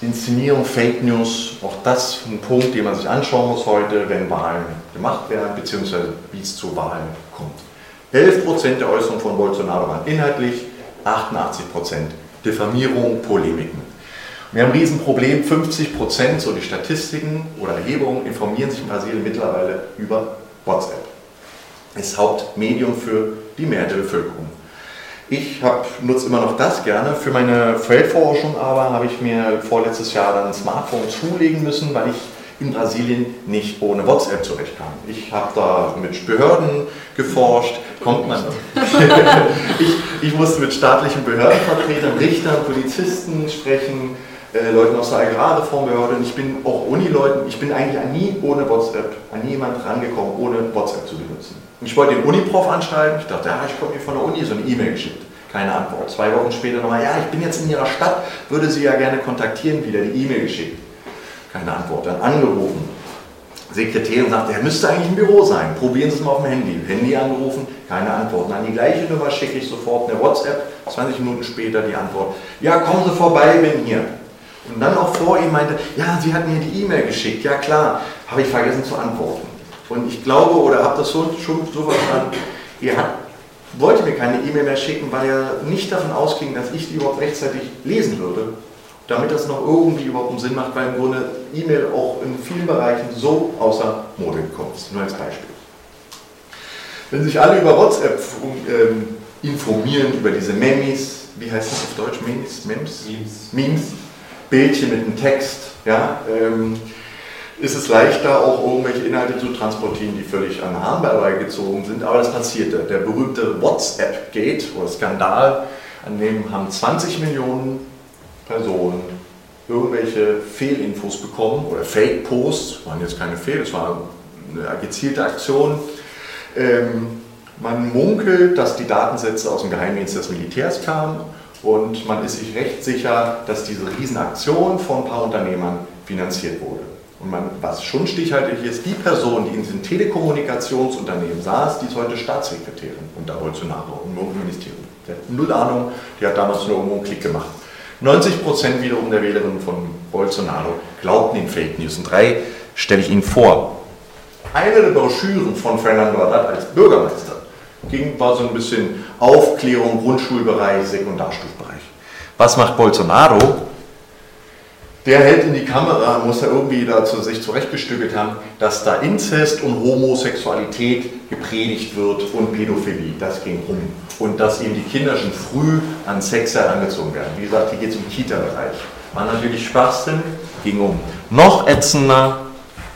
Inszenierung, Fake News, auch das ein Punkt, den man sich anschauen muss heute, wenn Wahlen gemacht werden, beziehungsweise wie es zu Wahlen kommt. 11% der Äußerungen von Bolsonaro waren inhaltlich, 88% Diffamierung, Polemiken. Wir haben ein Riesenproblem, 50%, so die Statistiken oder Erhebungen, informieren sich in Brasilien mittlerweile über WhatsApp. Das ist Hauptmedium für die Mehrheit der Bevölkerung. Ich nutze immer noch das gerne. Für meine Feldforschung aber habe ich mir vorletztes Jahr dann ein Smartphone zulegen müssen, weil ich in Brasilien nicht ohne WhatsApp zurechtkam. Ich habe da mit Behörden geforscht, kommt man. (laughs) ich, ich musste mit staatlichen Behördenvertretern, Richtern, Polizisten sprechen, äh, Leuten aus der Agrarreformbehörde. Und ich bin auch Unileuten, ich bin eigentlich nie ohne WhatsApp, an niemand rangekommen, ohne WhatsApp zu benutzen. Und ich wollte den Uniprof anschreiben, ich dachte, ja, ich komme hier von der Uni, so eine E-Mail geschickt. Keine Antwort. Zwei Wochen später nochmal, ja, ich bin jetzt in Ihrer Stadt, würde Sie ja gerne kontaktieren, wieder die E-Mail geschickt. Keine Antwort. Dann angerufen. Sekretärin sagte, er müsste eigentlich im Büro sein. Probieren Sie es mal auf dem Handy. Handy angerufen, keine Antwort. An die gleiche Nummer schicke ich sofort eine WhatsApp. 20 Minuten später die Antwort. Ja, kommen Sie vorbei, bin hier. Und dann auch vor ihm meinte, ja, Sie hatten mir die E-Mail geschickt. Ja klar, habe ich vergessen zu antworten. Und ich glaube, oder habe das so, schon so verstanden, ihr hat, wollte mir keine E-Mail mehr schicken, weil er nicht davon ausging, dass ich die überhaupt rechtzeitig lesen würde, damit das noch irgendwie überhaupt einen Sinn macht, weil im Grunde E-Mail auch in vielen Bereichen so außer Mode gekommen ist. Nur als Beispiel. Wenn sich alle über WhatsApp ähm, informieren, über diese Memes, wie heißt das auf Deutsch? Memes? Memes? Memes. Memes Bildchen mit einem Text, ja, ähm, ist es leichter, auch irgendwelche Inhalte zu transportieren, die völlig an Hahn herbeigezogen sind. Aber das passierte. Der berühmte WhatsApp-Gate oder Skandal, an dem haben 20 Millionen Personen irgendwelche Fehlinfos bekommen oder Fake-Posts, waren jetzt keine Fehl, es war eine gezielte Aktion. Ähm, man munkelt, dass die Datensätze aus dem Geheimdienst des Militärs kamen und man ist sich recht sicher, dass diese Riesenaktion von ein paar Unternehmern finanziert wurde. Und man, was schon stichhaltig ist, die Person, die in diesem Telekommunikationsunternehmen saß, die ist heute Staatssekretärin unter Bolsonaro im Ministerium. Die hat null Ahnung, die hat damals nur irgendwo einen Klick gemacht. 90 Prozent wiederum der Wählerinnen von Bolsonaro glaubten den Fake News. Und drei stelle ich Ihnen vor. Eine der Broschüren von Fernando Haddad als Bürgermeister ging, war so ein bisschen Aufklärung, Grundschulbereich, Sekundarstufbereich. Was macht Bolsonaro? Der hält in die Kamera, muss er irgendwie dazu sich zurechtgestückelt haben, dass da Inzest und Homosexualität gepredigt wird und Pädophilie. Das ging rum. Und dass eben die Kinder schon früh an Sex herangezogen werden. Wie gesagt, hier geht es um Kita-Bereich. War natürlich Schwachsinn, ging um noch ätzender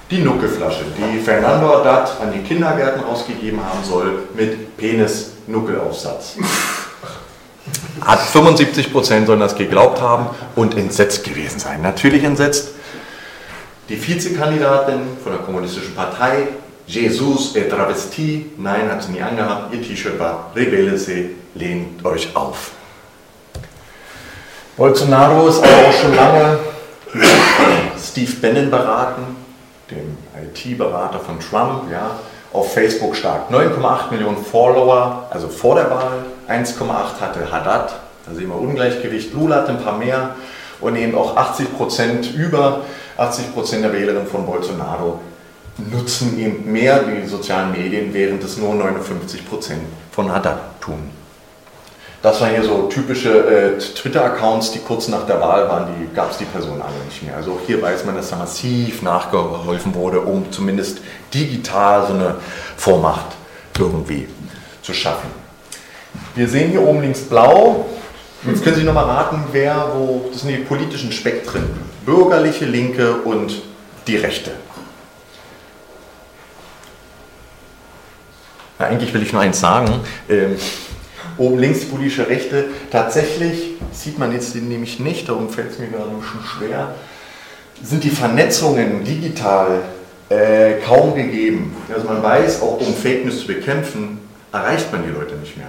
die Nuckelflasche, die Fernando Haddad an die Kindergärten ausgegeben haben soll, mit Penis-Nuckelaufsatz. Hat 75 Prozent sollen das geglaubt haben und entsetzt gewesen sein. Natürlich entsetzt. Die Vizekandidatin von der Kommunistischen Partei, Jesus et travesti, nein, hat sie nie angehabt, ihr T-Shirt war Rebelle se, lehnt euch auf. Bolsonaro ist aber auch schon lange Steve Bannon beraten, dem IT-Berater von Trump, ja, auf Facebook stark. 9,8 Millionen Follower, also vor der Wahl. 1,8 hatte Haddad, da sehen wir Ungleichgewicht. Lula hat ein paar mehr und eben auch 80 Prozent, über 80 Prozent der Wählerinnen von Bolsonaro nutzen eben mehr die sozialen Medien, während es nur 59 Prozent von Haddad tun. Das waren hier so typische äh, Twitter-Accounts, die kurz nach der Wahl waren, die gab es die Personen alle nicht mehr. Also hier weiß man, dass da massiv nachgeholfen wurde, um zumindest digital so eine Vormacht irgendwie zu schaffen. Wir sehen hier oben links blau. Jetzt können Sie noch mal raten, wer, wo, das sind die politischen Spektren. Bürgerliche, Linke und die Rechte. Ja, eigentlich will ich nur eins sagen. Ähm, oben links die politische Rechte. Tatsächlich sieht man jetzt den nämlich nicht, darum fällt es mir gerade ein bisschen schwer, sind die Vernetzungen digital äh, kaum gegeben. Also man weiß, auch um Fake News zu bekämpfen, erreicht man die Leute nicht mehr.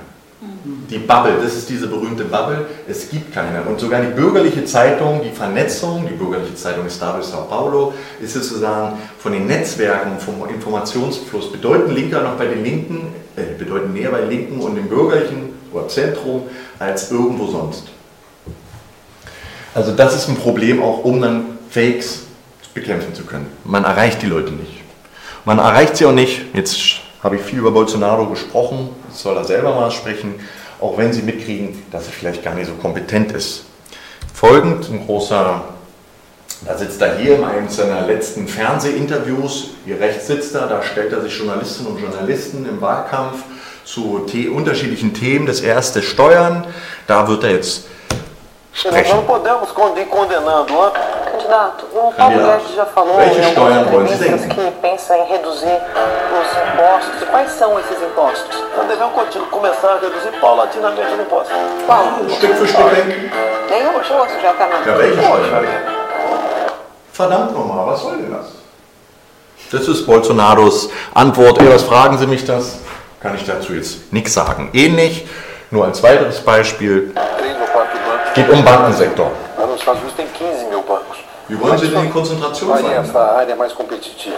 Die Bubble, das ist diese berühmte Bubble, es gibt keine. Und sogar die bürgerliche Zeitung, die Vernetzung, die bürgerliche Zeitung Estado Sao Paulo, ist sozusagen von den Netzwerken, vom Informationsfluss bedeutend linker noch bei den Linken, äh, bedeutend näher bei Linken und dem bürgerlichen oder Zentrum als irgendwo sonst. Also das ist ein Problem auch, um dann Fakes bekämpfen zu können. Man erreicht die Leute nicht. Man erreicht sie auch nicht, jetzt habe ich viel über Bolsonaro gesprochen, soll er selber mal sprechen, auch wenn sie mitkriegen, dass er vielleicht gar nicht so kompetent ist. Folgend ein großer, da sitzt er hier in einem seiner letzten Fernsehinterviews, hier rechts sitzt er, da stellt er sich Journalistinnen und Journalisten im Wahlkampf zu unterschiedlichen Themen. Das erste Steuern, da wird er jetzt. Nós não podemos condenando Candidato, o Paulo. Guedes já falou em algumas entrevistas que pensa em reduzir os impostos. Quais são esses impostos? Nós devemos continuar, começar a reduzir paulatinamente os impostos. Qual? Stück für Stück senken. Nenhum imposto já está na Ja, welche Steuern? Verdammt nochmal, was soll denn das? Das ist Bolsonaros Antwort. Ey, was fragen Sie mich das? Kann ich dazu jetzt nichts sagen. Ähnlich, nur als weiteres Beispiel, geht um Bankensektor. Nos Estados Unidos tem 15 mil bancos. E o Banco tem Konzentration Essa área é mais competitiva.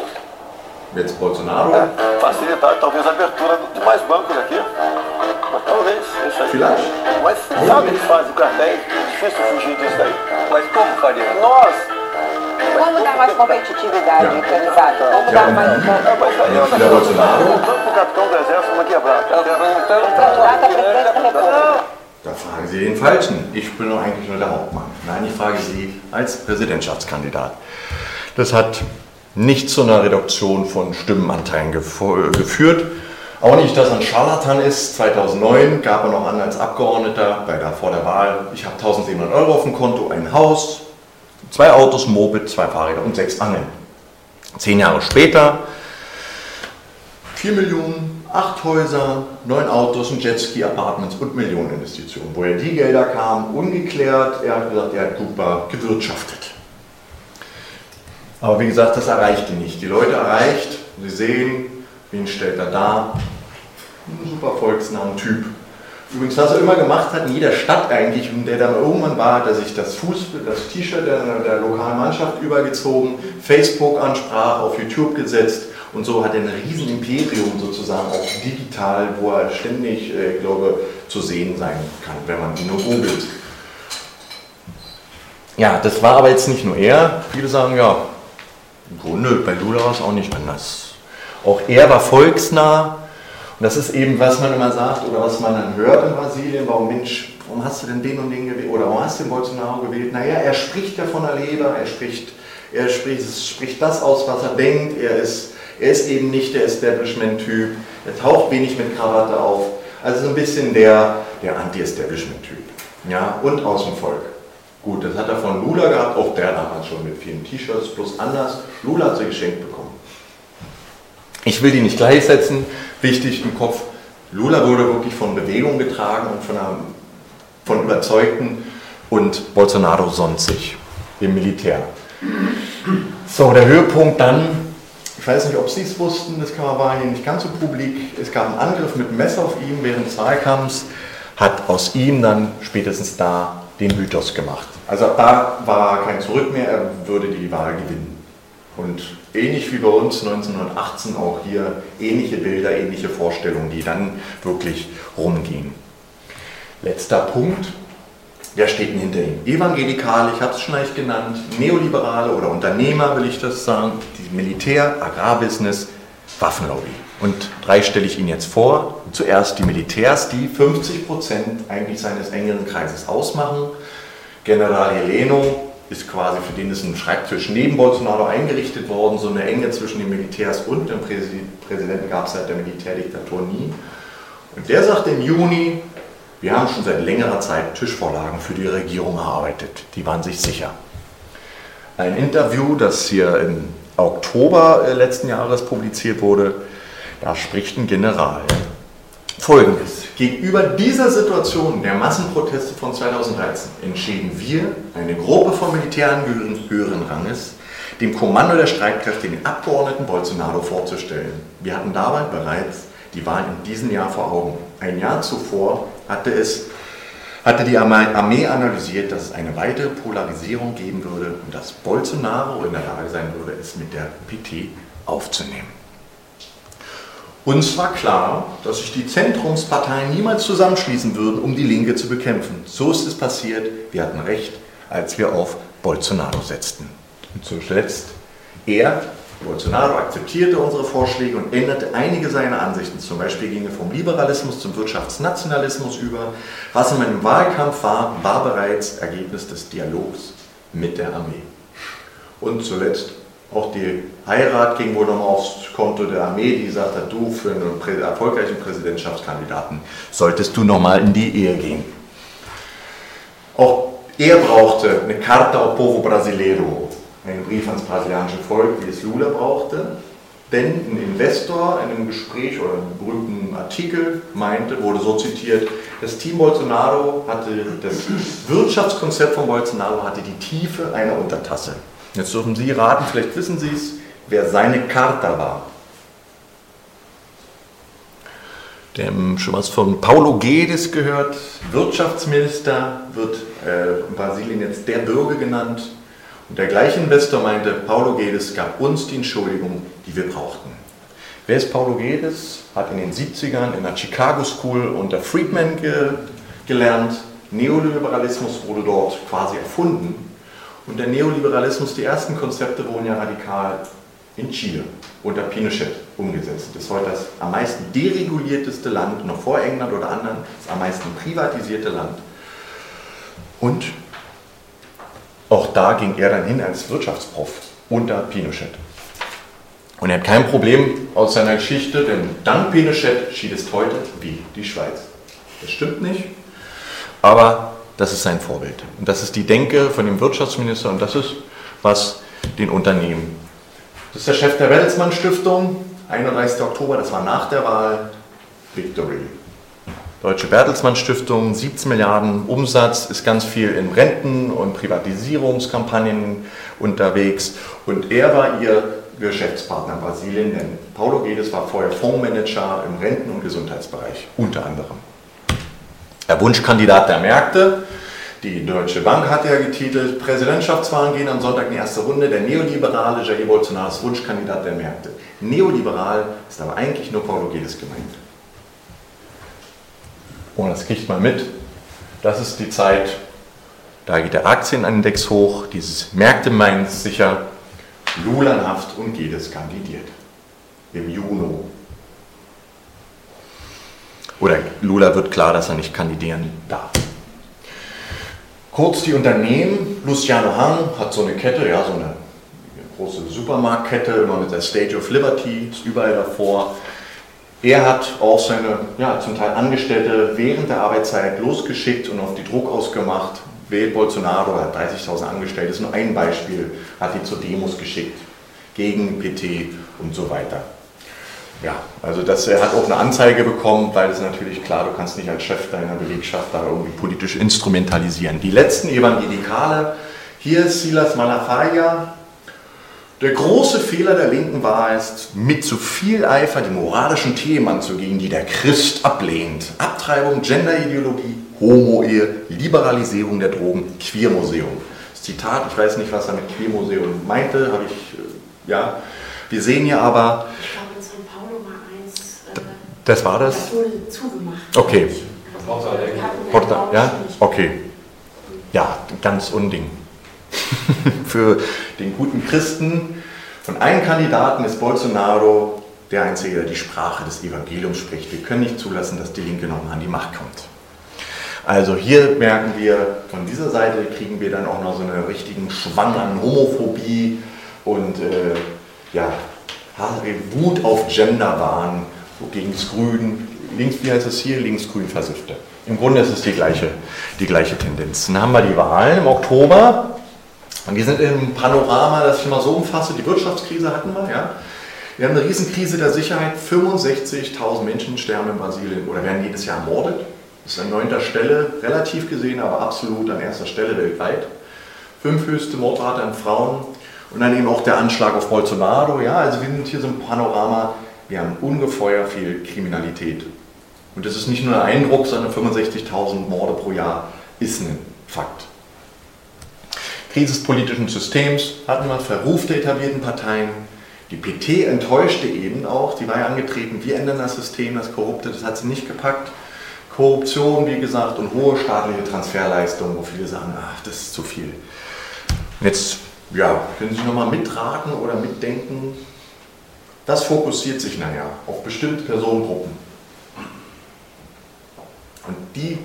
Jetzt Bolsonaro. É, facilitar talvez a abertura de mais bancos aqui. Mas talvez, isso aí. Vielleicht? Mas sabe o que faz o cartéis? Difícil fugir disso daí. Mas como faria? Nós! Como dar mais competitividade, organizado? Como dar mais. É, Bolsonaro. Voltando para o capitão do exército, uma quebrada. Voltando para o capitão do exército. Da fragen Sie den Falschen. Ich bin doch eigentlich nur der Hauptmann. Nein, ich frage Sie als Präsidentschaftskandidat. Das hat nicht zu einer Reduktion von Stimmenanteilen gefo- geführt. Auch nicht, dass er ein Scharlatan ist. 2009 gab er noch an als Abgeordneter bei der, vor der Wahl, ich habe 1700 Euro auf dem Konto, ein Haus, zwei Autos, Moped, zwei Fahrräder und sechs Angeln. Zehn Jahre später 4 Millionen, 8 Häuser, 9 Autos, ein Jetski, Apartments und Millionen Investitionen. Woher die Gelder kamen, ungeklärt. Er hat gesagt, er hat super gewirtschaftet. Aber wie gesagt, das erreicht ihn nicht. Die Leute erreicht, Sie sehen, wen stellt er da? Ein super volksnahen Typ. Übrigens, was er immer gemacht hat, in jeder Stadt eigentlich, und der dann irgendwann war, hat er sich das Fuß, das T-Shirt der, der lokalen Mannschaft übergezogen, Facebook ansprach, auf YouTube gesetzt und so hat er ein riesen Imperium sozusagen, auch digital, wo er ständig, äh, ich glaube, zu sehen sein kann, wenn man ihn nur googelt. Ja, das war aber jetzt nicht nur er. Viele sagen, ja, im Grunde bei Lula war es auch nicht anders. Auch er war volksnah. Und das ist eben, was man immer sagt oder was man dann hört in Brasilien. Warum, Mensch, warum hast du denn den und den gewählt? Oder warum hast du den Bolsonaro gewählt? Naja, er spricht ja von der Leber, er spricht, er spricht, spricht das aus, was er denkt. Er ist, er ist eben nicht der Establishment-Typ. Er taucht wenig mit Krawatte auf. Also so ein bisschen der, der Anti-Establishment-Typ. Ja, und aus dem Volk. Gut, das hat er von Lula gehabt, auch der damals schon mit vielen T-Shirts, plus anders. Lula hat sie geschenkt bekommen. Ich will die nicht gleichsetzen, wichtig im Kopf. Lula wurde wirklich von Bewegung getragen und von, einer, von Überzeugten und Bolsonaro sonst sich im Militär. So, der Höhepunkt dann, ich weiß nicht, ob Sie es wussten, das war hier nicht ganz so publik. Es gab einen Angriff mit Messer auf ihn während des Wahlkampfs, hat aus ihm dann spätestens da den Mythos gemacht. Also ab da war kein Zurück mehr, er würde die Wahl gewinnen. Und ähnlich wie bei uns 1918 auch hier ähnliche Bilder, ähnliche Vorstellungen, die dann wirklich rumgehen. Letzter Punkt, wer steht denn hinter ihm? Evangelikale, ich habe es schon leicht genannt, Neoliberale oder Unternehmer will ich das sagen, die Militär, Agrarbusiness, Waffenlobby. Und drei stelle ich Ihnen jetzt vor. Zuerst die Militärs, die 50 Prozent eigentlich seines engeren Kreises ausmachen. General Heleno ist quasi für den ist ein Schreibtisch neben Bolsonaro eingerichtet worden. So eine Enge zwischen den Militärs und dem Präsidenten gab es seit der Militärdiktatur nie. Und der sagt im Juni, wir haben schon seit längerer Zeit Tischvorlagen für die Regierung erarbeitet. Die waren sich sicher. Ein Interview, das hier im Oktober letzten Jahres publiziert wurde, da spricht ein General. Folgendes. Gegenüber dieser Situation der Massenproteste von 2013 entschieden wir, eine Gruppe von Militärangehörigen höheren Ranges, dem Kommando der Streitkräfte den Abgeordneten Bolsonaro vorzustellen. Wir hatten dabei bereits die Wahl in diesem Jahr vor Augen. Ein Jahr zuvor hatte, es, hatte die Armee analysiert, dass es eine weitere Polarisierung geben würde und dass Bolsonaro in der Lage sein würde, es mit der PT aufzunehmen. Uns war klar, dass sich die Zentrumsparteien niemals zusammenschließen würden, um die Linke zu bekämpfen. So ist es passiert. Wir hatten recht, als wir auf Bolsonaro setzten. Und zuletzt, er, Bolsonaro, akzeptierte unsere Vorschläge und änderte einige seiner Ansichten. Zum Beispiel ging er vom Liberalismus zum Wirtschaftsnationalismus über. Was in meinem Wahlkampf war, war bereits Ergebnis des Dialogs mit der Armee. Und zuletzt auch die Heirat ging wohl nochmal aufs Konto der Armee, die gesagt hat, du für einen erfolgreichen Präsidentschaftskandidaten solltest du nochmal in die Ehe gehen. Auch er brauchte eine Carta ao Povo Brasileiro, einen Brief ans brasilianische Volk, wie es Lula brauchte. Denn ein Investor in einem Gespräch oder einem berühmten Artikel meinte, wurde so zitiert, das Team Bolsonaro hatte, das Wirtschaftskonzept von Bolsonaro hatte die Tiefe einer Untertasse. Jetzt dürfen Sie raten, vielleicht wissen Sie es, wer seine Charta war. Dem schon was von Paulo Guedes gehört, Wirtschaftsminister, wird äh, in Brasilien jetzt der Bürger genannt. Und der gleiche Investor meinte, Paulo Guedes gab uns die Entschuldigung, die wir brauchten. Wer ist Paulo Guedes? Hat in den 70ern in der Chicago School unter Friedman ge gelernt. Neoliberalismus wurde dort quasi erfunden. Und der Neoliberalismus, die ersten Konzepte wurden ja radikal in Chile unter Pinochet umgesetzt. Das ist heute das am meisten deregulierteste Land, noch vor England oder anderen, das am meisten privatisierte Land. Und auch da ging er dann hin als Wirtschaftsprof unter Pinochet. Und er hat kein Problem aus seiner Geschichte, denn dank Pinochet schied es heute wie die Schweiz. Das stimmt nicht, aber das ist sein Vorbild. Und das ist die Denke von dem Wirtschaftsminister und das ist, was den Unternehmen. Das ist der Chef der Bertelsmann Stiftung, 31. Oktober, das war nach der Wahl, Victory. Deutsche Bertelsmann Stiftung, 17 Milliarden Umsatz, ist ganz viel in Renten- und Privatisierungskampagnen unterwegs. Und er war ihr Geschäftspartner in Brasilien, denn Paulo Guedes war vorher Fondsmanager im Renten- und Gesundheitsbereich, unter anderem. Der Wunschkandidat der Märkte, die Deutsche Bank hat ja getitelt, Präsidentschaftswahlen gehen am Sonntag in die erste Runde, der neoliberale Jair Bolsonaro ist Wunschkandidat der Märkte. Neoliberal ist aber eigentlich nur Paulo Guedes gemeint. Und das kriegt man mit. Das ist die Zeit, da geht der Aktienindex hoch, dieses Märkte meint sicher, Lula Haft und Guedes kandidiert. Im Juni. Oder Lula wird klar, dass er nicht kandidieren darf. Kurz die Unternehmen. Luciano Hang hat so eine Kette, ja, so eine große Supermarktkette, immer mit der Stage of Liberty, ist überall davor. Er hat auch seine ja, zum Teil Angestellte während der Arbeitszeit losgeschickt und auf die Druck ausgemacht. Wählt Bolsonaro, hat 30.000 Angestellte, ist nur ein Beispiel, hat die zu Demos geschickt, gegen PT und so weiter. Ja, also das, er hat auch eine Anzeige bekommen, weil es natürlich klar, du kannst nicht als Chef deiner Belegschaft da irgendwie politisch instrumentalisieren. Die letzten Evangelikale, hier ist Silas Malafaia, der große Fehler der Linken war es, mit zu viel Eifer die moralischen Themen anzugehen, die der Christ ablehnt. Abtreibung, Genderideologie, Homo-Ehe, Liberalisierung der Drogen, Queermuseum. Das Zitat, ich weiß nicht, was er mit Queermuseum meinte, habe ich, äh, ja. Wir sehen hier aber. Ich glaube, in São Paulo war eins. Äh, das war das? Das wurde zugemacht. Okay. Porta, ja? Okay. Ja, ganz unding. (laughs) Für den guten Christen, von allen Kandidaten ist Bolsonaro der Einzige, der die Sprache des Evangeliums spricht. Wir können nicht zulassen, dass die Linke nochmal an die Macht kommt. Also hier merken wir, von dieser Seite kriegen wir dann auch noch so eine richtigen Schwang an Homophobie und äh, ja, Wut auf Genderwahn gegen das Grün, links, wie heißt es hier, links-grün Versiffte. Im Grunde ist es die gleiche, die gleiche Tendenz. Dann haben wir die Wahlen im Oktober. Und die sind im Panorama, das ich mal so umfasse, die Wirtschaftskrise hatten wir, ja. Wir haben eine Riesenkrise der Sicherheit, 65.000 Menschen sterben in Brasilien oder werden jedes Jahr ermordet. Das ist an neunter Stelle, relativ gesehen, aber absolut an erster Stelle weltweit. Fünf höchste Mordrate an Frauen und dann eben auch der Anschlag auf Bolsonaro. Ja, also wir sind hier so im Panorama, wir haben ungeheuer viel Kriminalität. Und das ist nicht nur ein Eindruck, sondern 65.000 Morde pro Jahr ist ein Fakt. Krise des politischen Systems hatten wir, Verruf der etablierten Parteien. Die PT enttäuschte eben auch, die war ja angetreten, wir ändern das System, das Korrupte, das hat sie nicht gepackt. Korruption, wie gesagt, und hohe staatliche Transferleistungen, wo viele sagen, ach, das ist zu viel. Jetzt, ja, können Sie nochmal mitraten oder mitdenken? Das fokussiert sich nachher auf bestimmte Personengruppen. Und die,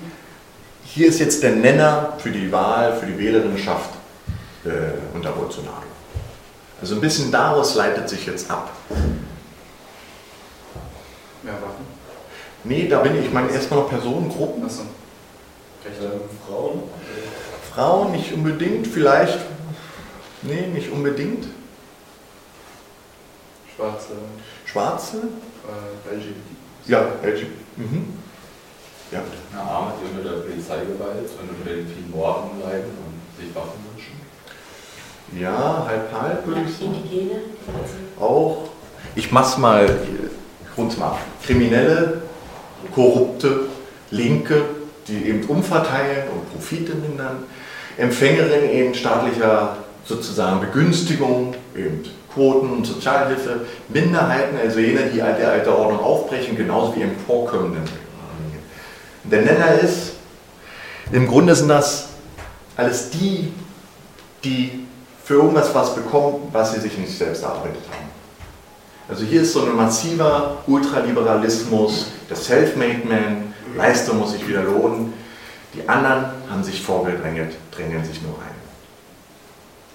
hier ist jetzt der Nenner für die Wahl, für die Wählerinnenschaft äh, unter Bolsonaro. Also ein bisschen daraus leitet sich jetzt ab. Mehr Waffen? Nee, da bin ich, ich meine erstmal noch Personengruppen. Achso. Ähm, Frauen? Frauen nicht unbedingt, vielleicht Nee, nicht unbedingt. Schwarze, Schwarze? äh, LGBT. Ja, LGBT. Mhm. Ja. Na, Arme, die unter der Polizeigewalt und unter den vielen Morden leiden und sich Waffen. Ja, halb halb würde ich sagen. Auch. Ich mach's mal rund mal. ab. Kriminelle, korrupte, Linke, die eben umverteilen und Profite mindern. Empfängerin eben staatlicher sozusagen Begünstigung, eben Quoten und Sozialhilfe, Minderheiten, also jene, die alte alte Ordnung aufbrechen, genauso wie Emporkommenden. Der Nenner ist, im Grunde sind das alles die, die für irgendwas was bekommen, was sie sich nicht selbst erarbeitet haben. Also hier ist so ein massiver Ultraliberalismus, der Self-Made Man, Leistung muss sich wieder lohnen. Die anderen haben sich vorgedrängelt, drängeln sich nur ein.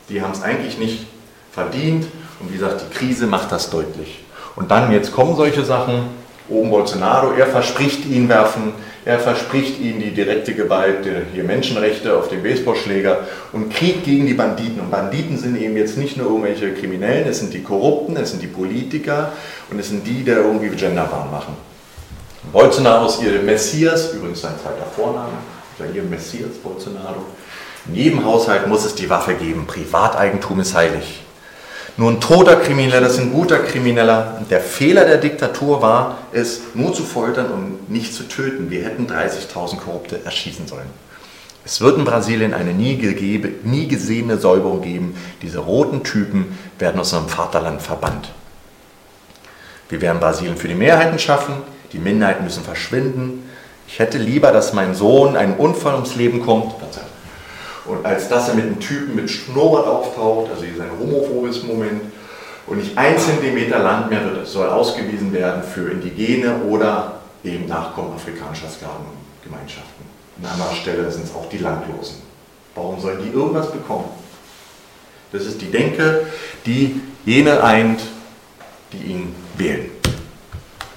Die haben es eigentlich nicht verdient und wie gesagt, die Krise macht das deutlich. Und dann, jetzt kommen solche Sachen, oben Bolsonaro, er verspricht ihnen werfen, er verspricht ihnen die direkte Gewalt, die- hier Menschenrechte auf den Baseballschläger und Krieg gegen die Banditen. Und Banditen sind eben jetzt nicht nur irgendwelche Kriminellen, es sind die Korrupten, es sind die Politiker und es sind die, die irgendwie Genderwahn machen. Bolsonaro ist ihr Messias, übrigens sein zweiter Vorname, ist ja ihr Messias, Bolsonaro. In jedem Haushalt muss es die Waffe geben, Privateigentum ist heilig. Nur ein toter Krimineller ist ein guter Krimineller. Der Fehler der Diktatur war es, nur zu foltern und nicht zu töten. Wir hätten 30.000 Korrupte erschießen sollen. Es wird in Brasilien eine nie, gegebe, nie gesehene Säuberung geben. Diese roten Typen werden aus unserem Vaterland verbannt. Wir werden Brasilien für die Mehrheiten schaffen, die Minderheiten müssen verschwinden. Ich hätte lieber, dass mein Sohn einen Unfall ums Leben kommt, und als dass er mit einem Typen mit Schnurrbart auftaucht, also hier ist ein homophobes Moment, und nicht ein Zentimeter Land mehr wird, soll ausgewiesen werden für Indigene oder eben Nachkommen afrikanischer Sklavengemeinschaften. An anderer Stelle sind es auch die Landlosen. Warum sollen die irgendwas bekommen? Das ist die Denke, die jene eint, die ihn wählen.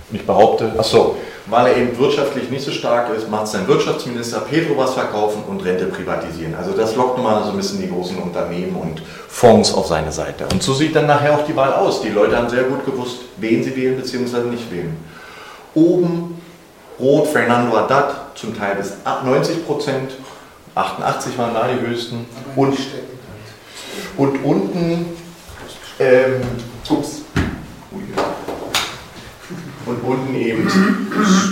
Und ich behaupte, ach so, weil er eben wirtschaftlich nicht so stark ist, macht sein Wirtschaftsminister Pedro was verkaufen und Rente privatisieren. Also das lockt nochmal so ein bisschen die großen Unternehmen und Fonds auf seine Seite. Und so sieht dann nachher auch die Wahl aus. Die Leute haben sehr gut gewusst, wen sie wählen bzw. nicht wählen. Oben rot Fernando Haddad, zum Teil bis 90 Prozent, 88 waren da die höchsten. Und, und unten, ähm, ups. Und unten eben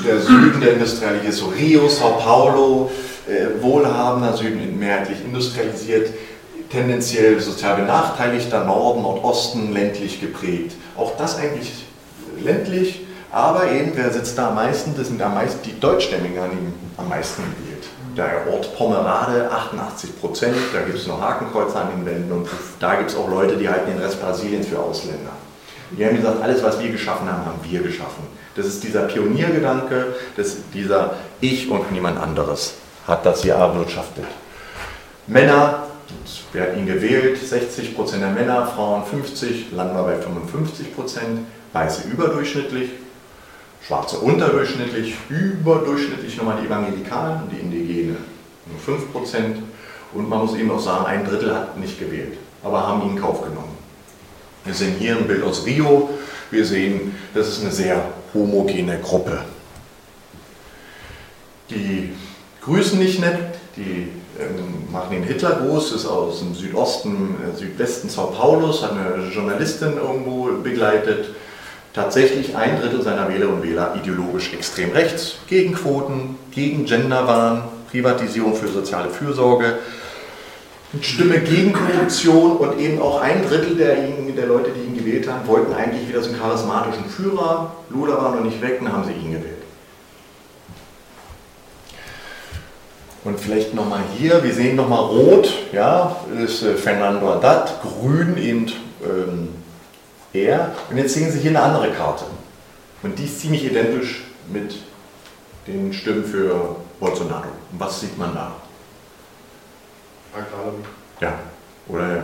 der Süden, der industrialisiert ist, so Rio, Sao Paulo, äh, wohlhabender Süden, mehrheitlich industrialisiert, tendenziell sozial benachteiligter Norden, Nordosten, ländlich geprägt. Auch das eigentlich ländlich, aber eben, wer sitzt da am meisten? Das sind am meisten die Deutschstämmigen ihm am meisten gewählt. Der Ort Pomerade, 88 Prozent, da gibt es noch Hakenkreuze an den Wänden und da gibt es auch Leute, die halten den Rest Brasiliens für Ausländer. Die haben gesagt, alles, was wir geschaffen haben, haben wir geschaffen. Das ist dieser Pioniergedanke, das, dieser Ich und niemand anderes hat das hier erwirtschaftet. Männer, wer hat ihn gewählt? 60 Prozent der Männer, Frauen 50, landen wir bei 55 Prozent, Weiße überdurchschnittlich, Schwarze unterdurchschnittlich, überdurchschnittlich nochmal die Evangelikalen und die Indigene, nur 5 Prozent. Und man muss eben auch sagen, ein Drittel hat nicht gewählt, aber haben ihn in Kauf genommen. Wir sehen hier ein Bild aus Rio. Wir sehen, das ist eine sehr homogene Gruppe. Die grüßen nicht nett, die ähm, machen den Hitlergruß, ist aus dem Südosten, äh, Südwesten Sao Paulos, hat eine Journalistin irgendwo begleitet. Tatsächlich ein Drittel seiner Wählerinnen und Wähler ideologisch extrem rechts, gegen Quoten, gegen Genderwahn, Privatisierung für soziale Fürsorge, Stimme gegen Korruption und eben auch ein Drittel der, ihn, der Leute, die ihn gewählt haben, wollten eigentlich wieder so einen charismatischen Führer. Lula war noch nicht weg, dann haben sie ihn gewählt. Und vielleicht nochmal hier, wir sehen nochmal rot, ja, ist äh, Fernando Haddad, grün eben ähm, er. Und jetzt sehen Sie hier eine andere Karte. Und die ist ziemlich identisch mit den Stimmen für Bolsonaro. Und was sieht man da? Ja, oder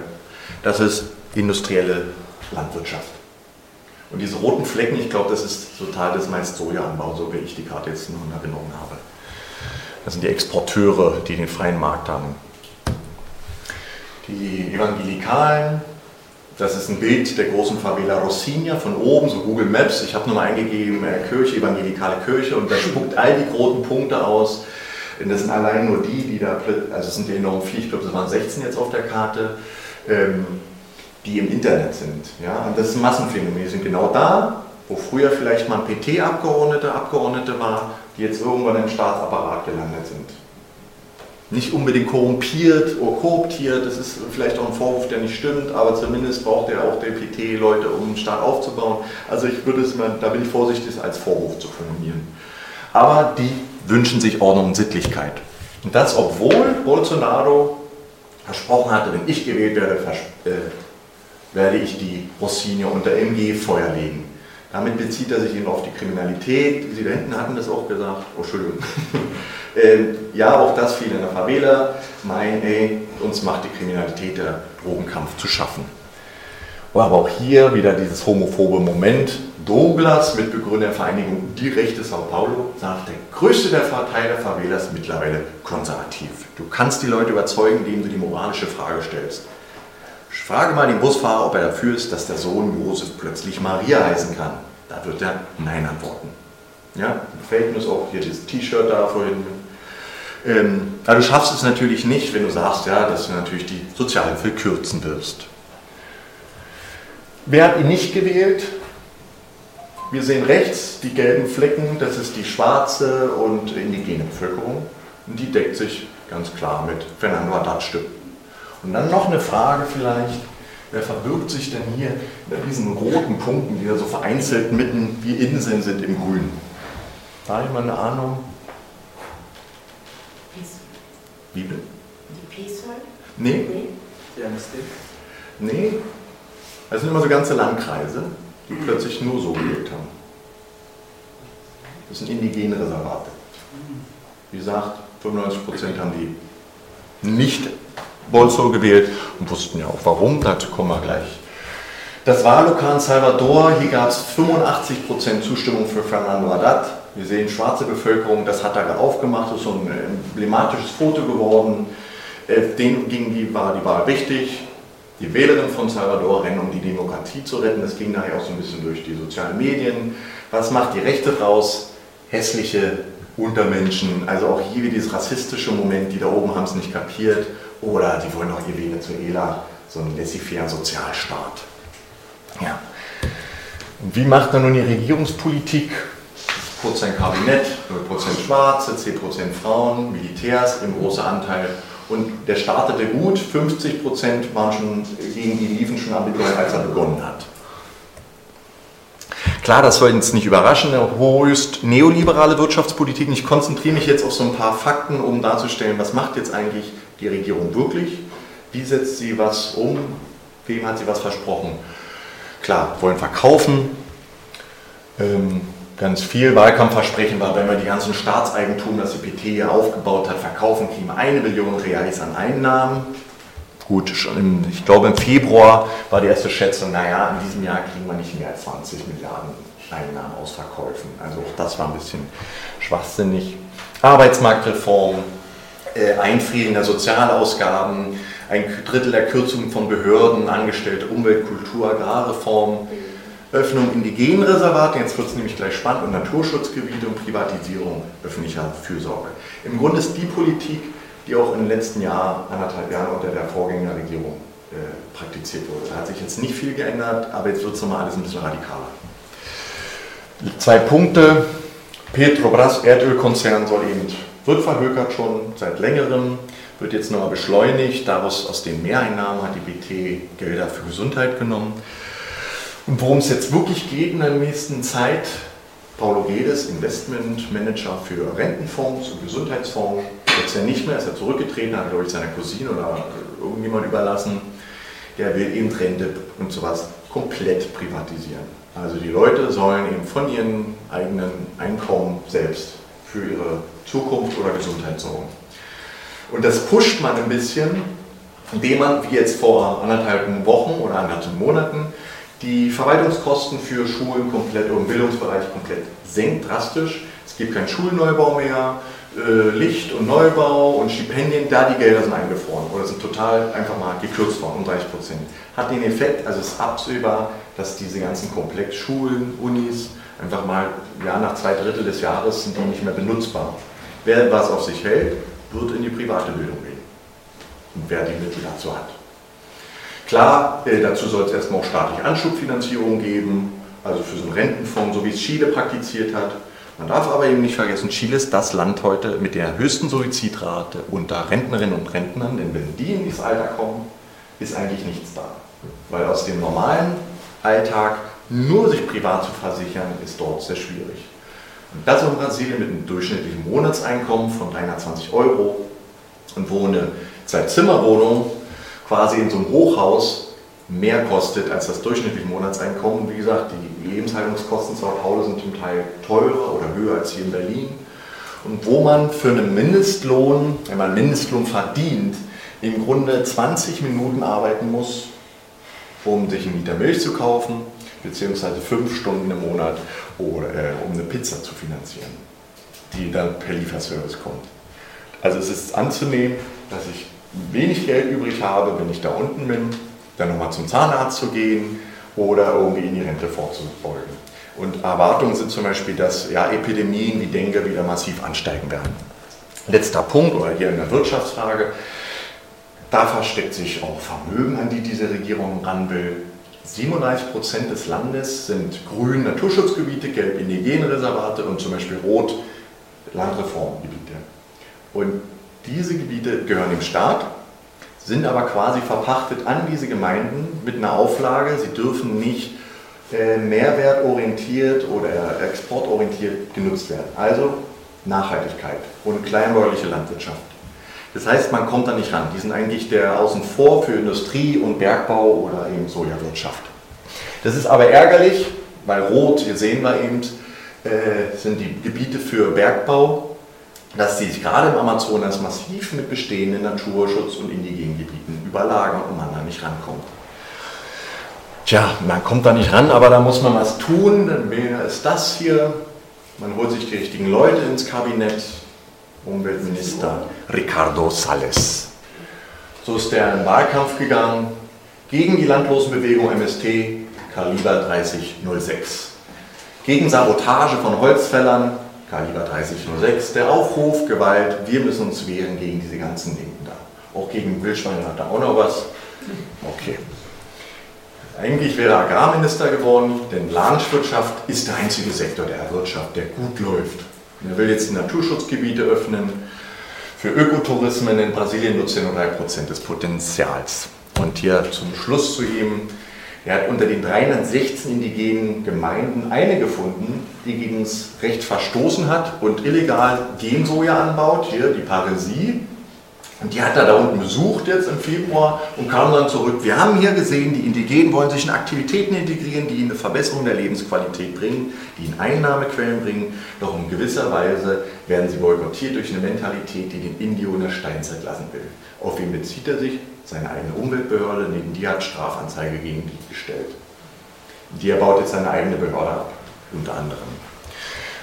das ist industrielle Landwirtschaft. Und diese roten Flecken, ich glaube, das ist total das meist Sojaanbau, so wie ich die Karte jetzt noch in Erinnerung habe. Das sind die Exporteure, die den freien Markt haben. die Evangelikalen. Das ist ein Bild der großen Favela Rocinha von oben, so Google Maps. Ich habe nur mal eingegeben, äh, Kirche, evangelikale Kirche und da spuckt all die roten Punkte aus. Denn das sind allein nur die, die da, also es sind enorm viele, ich glaube, das waren 16 jetzt auf der Karte, ähm, die im Internet sind. Ja? Und das ist ein Massenphänomen. Die sind genau da, wo früher vielleicht mal ein PT-Abgeordnete Abgeordnete war, die jetzt irgendwann im Staatsapparat gelandet sind nicht unbedingt korrumpiert oder korruptiert, das ist vielleicht auch ein Vorwurf, der nicht stimmt, aber zumindest braucht er auch DPT-Leute, um einen Staat aufzubauen. Also ich würde es mal, da bin ich vorsichtig, es als Vorwurf zu formulieren. Aber die wünschen sich Ordnung und Sittlichkeit. Und das, obwohl Bolsonaro versprochen hatte, wenn ich gewählt werde, äh, werde ich die Rossini unter MG Feuer legen. Damit bezieht er sich eben auf die Kriminalität. Sie da hinten hatten das auch gesagt. Oh, Entschuldigung. (laughs) ähm, ja, auch das fiel in der Favela. Mein, ey, uns macht die Kriminalität der Drogenkampf zu schaffen. Aber auch hier wieder dieses homophobe Moment. Douglas, Mitbegründer der Vereinigung Die Rechte Sao Paulo, sagt, der größte der Partei der Favela ist mittlerweile konservativ. Du kannst die Leute überzeugen, indem du die moralische Frage stellst. Ich frage mal den Busfahrer, ob er dafür ist, dass der Sohn Josef plötzlich Maria heißen kann. Da wird er Nein antworten. Ja, gefällt mir auch hier dieses T-Shirt da vorhin. Ähm, du schaffst es natürlich nicht, wenn du sagst, ja, dass du natürlich die Sozialhilfe kürzen wirst. Wer hat ihn nicht gewählt? Wir sehen rechts die gelben Flecken, das ist die schwarze und indigene Bevölkerung. Und die deckt sich ganz klar mit Fernando Haddad Stimmen. Und dann noch eine Frage vielleicht, wer verbirgt sich denn hier bei diesen roten Punkten, die da so vereinzelt mitten wie Inseln sind im Grün? Da jemand eine Ahnung? Wie bitte? Die PSOL? Nee? Nee. Nee. Das sind immer so ganze Landkreise, die plötzlich nur so gelebt haben. Das sind indigene Reservate. Wie gesagt, 95% haben die nicht Bolso gewählt und wussten ja auch warum, dazu kommen wir gleich. Das Wahllokal in Salvador, hier gab es 85% Zustimmung für Fernando Haddad. Wir sehen schwarze Bevölkerung, das hat er aufgemacht, das ist so ein emblematisches Foto geworden. Äh, denen ging die, war die Wahl wichtig. Die Wählerinnen von Salvador rennen, um die Demokratie zu retten. Das ging nachher auch so ein bisschen durch die sozialen Medien. Was macht die Rechte raus? Hässliche Untermenschen. Also auch hier wieder dieses rassistische Moment, die da oben haben es nicht kapiert. Oder die wollen auch ihr Venezuela, so ein laissez-faire Sozialstaat. Ja. Und wie macht dann nun die Regierungspolitik? Prozent Kabinett, 0% Schwarze, 10% Frauen, Militärs, ein großer Anteil. Und der startete gut, 50% waren schon gegen die liefen schon Ermittlungen, als er begonnen hat. Klar, das soll uns nicht überraschen, eine höchst neoliberale Wirtschaftspolitik. Ich konzentriere mich jetzt auf so ein paar Fakten, um darzustellen, was macht jetzt eigentlich die Regierung wirklich? Wie setzt sie was um? Wem hat sie was versprochen? Klar, wollen verkaufen. Ähm, ganz viel Wahlkampfversprechen war, wenn wir die ganzen Staatseigentum, das die PT hier aufgebaut hat, verkaufen, kriegen wir eine Billion Reais an Einnahmen. Gut, schon im, ich glaube im Februar war die erste Schätzung, naja, in diesem Jahr kriegen wir nicht mehr als 20 Milliarden Einnahmen aus Verkäufen. Also auch das war ein bisschen schwachsinnig. Arbeitsmarktreform, äh, Einfrieren der Sozialausgaben, ein Drittel der Kürzungen von Behörden, Angestellte, Umwelt, Kultur, Agrarreform, Öffnung Indigenenreservate, jetzt wird es nämlich gleich spannend, und Naturschutzgebiete und Privatisierung öffentlicher Fürsorge. Im Grunde ist die Politik, die auch in den letzten Jahren, anderthalb Jahren unter der Vorgängerregierung äh, praktiziert wurde. Da hat sich jetzt nicht viel geändert, aber jetzt wird es nochmal alles ein bisschen radikaler. Zwei Punkte. Petrobras Erdölkonzern soll eben, wird verhökert schon seit längerem, wird jetzt nochmal beschleunigt. Daraus aus den Mehreinnahmen hat die BT Gelder für Gesundheit genommen. Und worum es jetzt wirklich geht in der nächsten Zeit, Paulo Guedes, Investmentmanager für Rentenfonds und Gesundheitsfonds, jetzt ja nicht mehr, ist er zurückgetreten, hat glaube ich seiner Cousine oder irgendjemand überlassen, der will eben Rente und sowas komplett privatisieren. Also die Leute sollen eben von ihrem eigenen Einkommen selbst für ihre Zukunft oder Gesundheit sorgen. Und das pusht man ein bisschen, indem man, wie jetzt vor anderthalb Wochen oder anderthalb Monaten, die Verwaltungskosten für Schulen komplett und Bildungsbereich komplett senkt drastisch. Es gibt keinen Schulneubau mehr, äh, Licht und Neubau und Stipendien, da die Gelder sind eingefroren oder sind total einfach mal gekürzt worden um 30 Prozent. Hat den Effekt, also es ist absehbar, dass diese ganzen Komplexschulen, Unis einfach mal ja, nach zwei Drittel des Jahres sind die nicht mehr benutzbar. Wer was auf sich hält, wird in die private Bildung gehen. Und wer die Mittel dazu hat. Klar, äh, dazu soll es erstmal auch staatliche Anschubfinanzierung geben, also für so einen Rentenfonds, so wie es Chile praktiziert hat. Man darf aber eben nicht vergessen, Chile ist das Land heute mit der höchsten Suizidrate unter Rentnerinnen und Rentnern, denn wenn die in dieses Alter kommen, ist eigentlich nichts da. Weil aus dem normalen Alltag nur sich privat zu versichern, ist dort sehr schwierig. Und das in Brasilien mit einem durchschnittlichen Monatseinkommen von 320 Euro und wo eine Zwei-Zimmer-Wohnung quasi in so einem Hochhaus mehr kostet als das durchschnittliche Monatseinkommen. Wie gesagt, die Lebenshaltungskosten in Sao Paulo sind zum Teil teurer oder höher als hier in Berlin. Und wo man für einen Mindestlohn, wenn man Mindestlohn verdient, im Grunde 20 Minuten arbeiten muss, um sich einen Liter Milch zu kaufen, beziehungsweise fünf Stunden im Monat, oder, äh, um eine Pizza zu finanzieren, die dann per Lieferservice kommt. Also es ist anzunehmen, dass ich wenig Geld übrig habe, wenn ich da unten bin, dann nochmal zum Zahnarzt zu gehen oder irgendwie in die Rente vorzubeugen. Und Erwartungen sind zum Beispiel, dass ja, Epidemien wie Dengue wieder massiv ansteigen werden. Letzter Punkt, oder hier in der Wirtschaftsfrage, da versteckt sich auch Vermögen, an die diese Regierung ran will. 37 Prozent des Landes sind grün Naturschutzgebiete, gelb Indigenreservate und zum Beispiel rot Landreformgebiete. Und diese Gebiete gehören dem Staat, sind aber quasi verpachtet an diese Gemeinden mit einer Auflage, sie dürfen nicht äh, mehrwertorientiert oder exportorientiert genutzt werden. Also Nachhaltigkeit und kleinbäuerliche Landwirtschaft. Das heißt, man kommt da nicht ran. Die sind eigentlich der Außen vor für Industrie und Bergbau oder eben Sojawirtschaft. Das ist aber ärgerlich, weil rot, hier sehen wir eben, äh, sind die Gebiete für Bergbau, dass die sich gerade im Amazonas massiv mit bestehenden Naturschutz- und indigenen Gebieten überlagern und man da nicht rankommt. Tja, man kommt da nicht ran, aber da muss man was tun. Dann wäre es das hier. Man holt sich die richtigen Leute ins Kabinett. Umweltminister Ricardo Salles. So ist er in Wahlkampf gegangen gegen die Landlosenbewegung MST, Kaliber 3006. Gegen Sabotage von Holzfällern, Kaliber 3006. Der Aufruf, Gewalt, wir müssen uns wehren gegen diese ganzen Linken da. Auch gegen Wildschweine hat er auch noch was. Okay. Eigentlich wäre er Agrarminister geworden, denn Landwirtschaft ist der einzige Sektor der Wirtschaft, der gut läuft. Er will jetzt Naturschutzgebiete öffnen. Für Ökotourismen in Brasilien nutzt er nur 3% des Potenzials. Und hier zum Schluss zu ihm, er hat unter den 316 indigenen Gemeinden eine gefunden, die gegen das Recht verstoßen hat und illegal Gensoja anbaut, hier die Paresie. Und die hat er da unten besucht jetzt im Februar und kam dann zurück. Wir haben hier gesehen, die Indigenen wollen sich in Aktivitäten integrieren, die ihnen eine Verbesserung der Lebensqualität bringen, die ihnen Einnahmequellen bringen. Doch in gewisser Weise werden sie boykottiert durch eine Mentalität, die den Indio in der Steinzeit lassen will. Auf wen bezieht er sich? Seine eigene Umweltbehörde, neben die hat Strafanzeige gegen die gestellt. Die er baut jetzt seine eigene Behörde ab, unter anderem.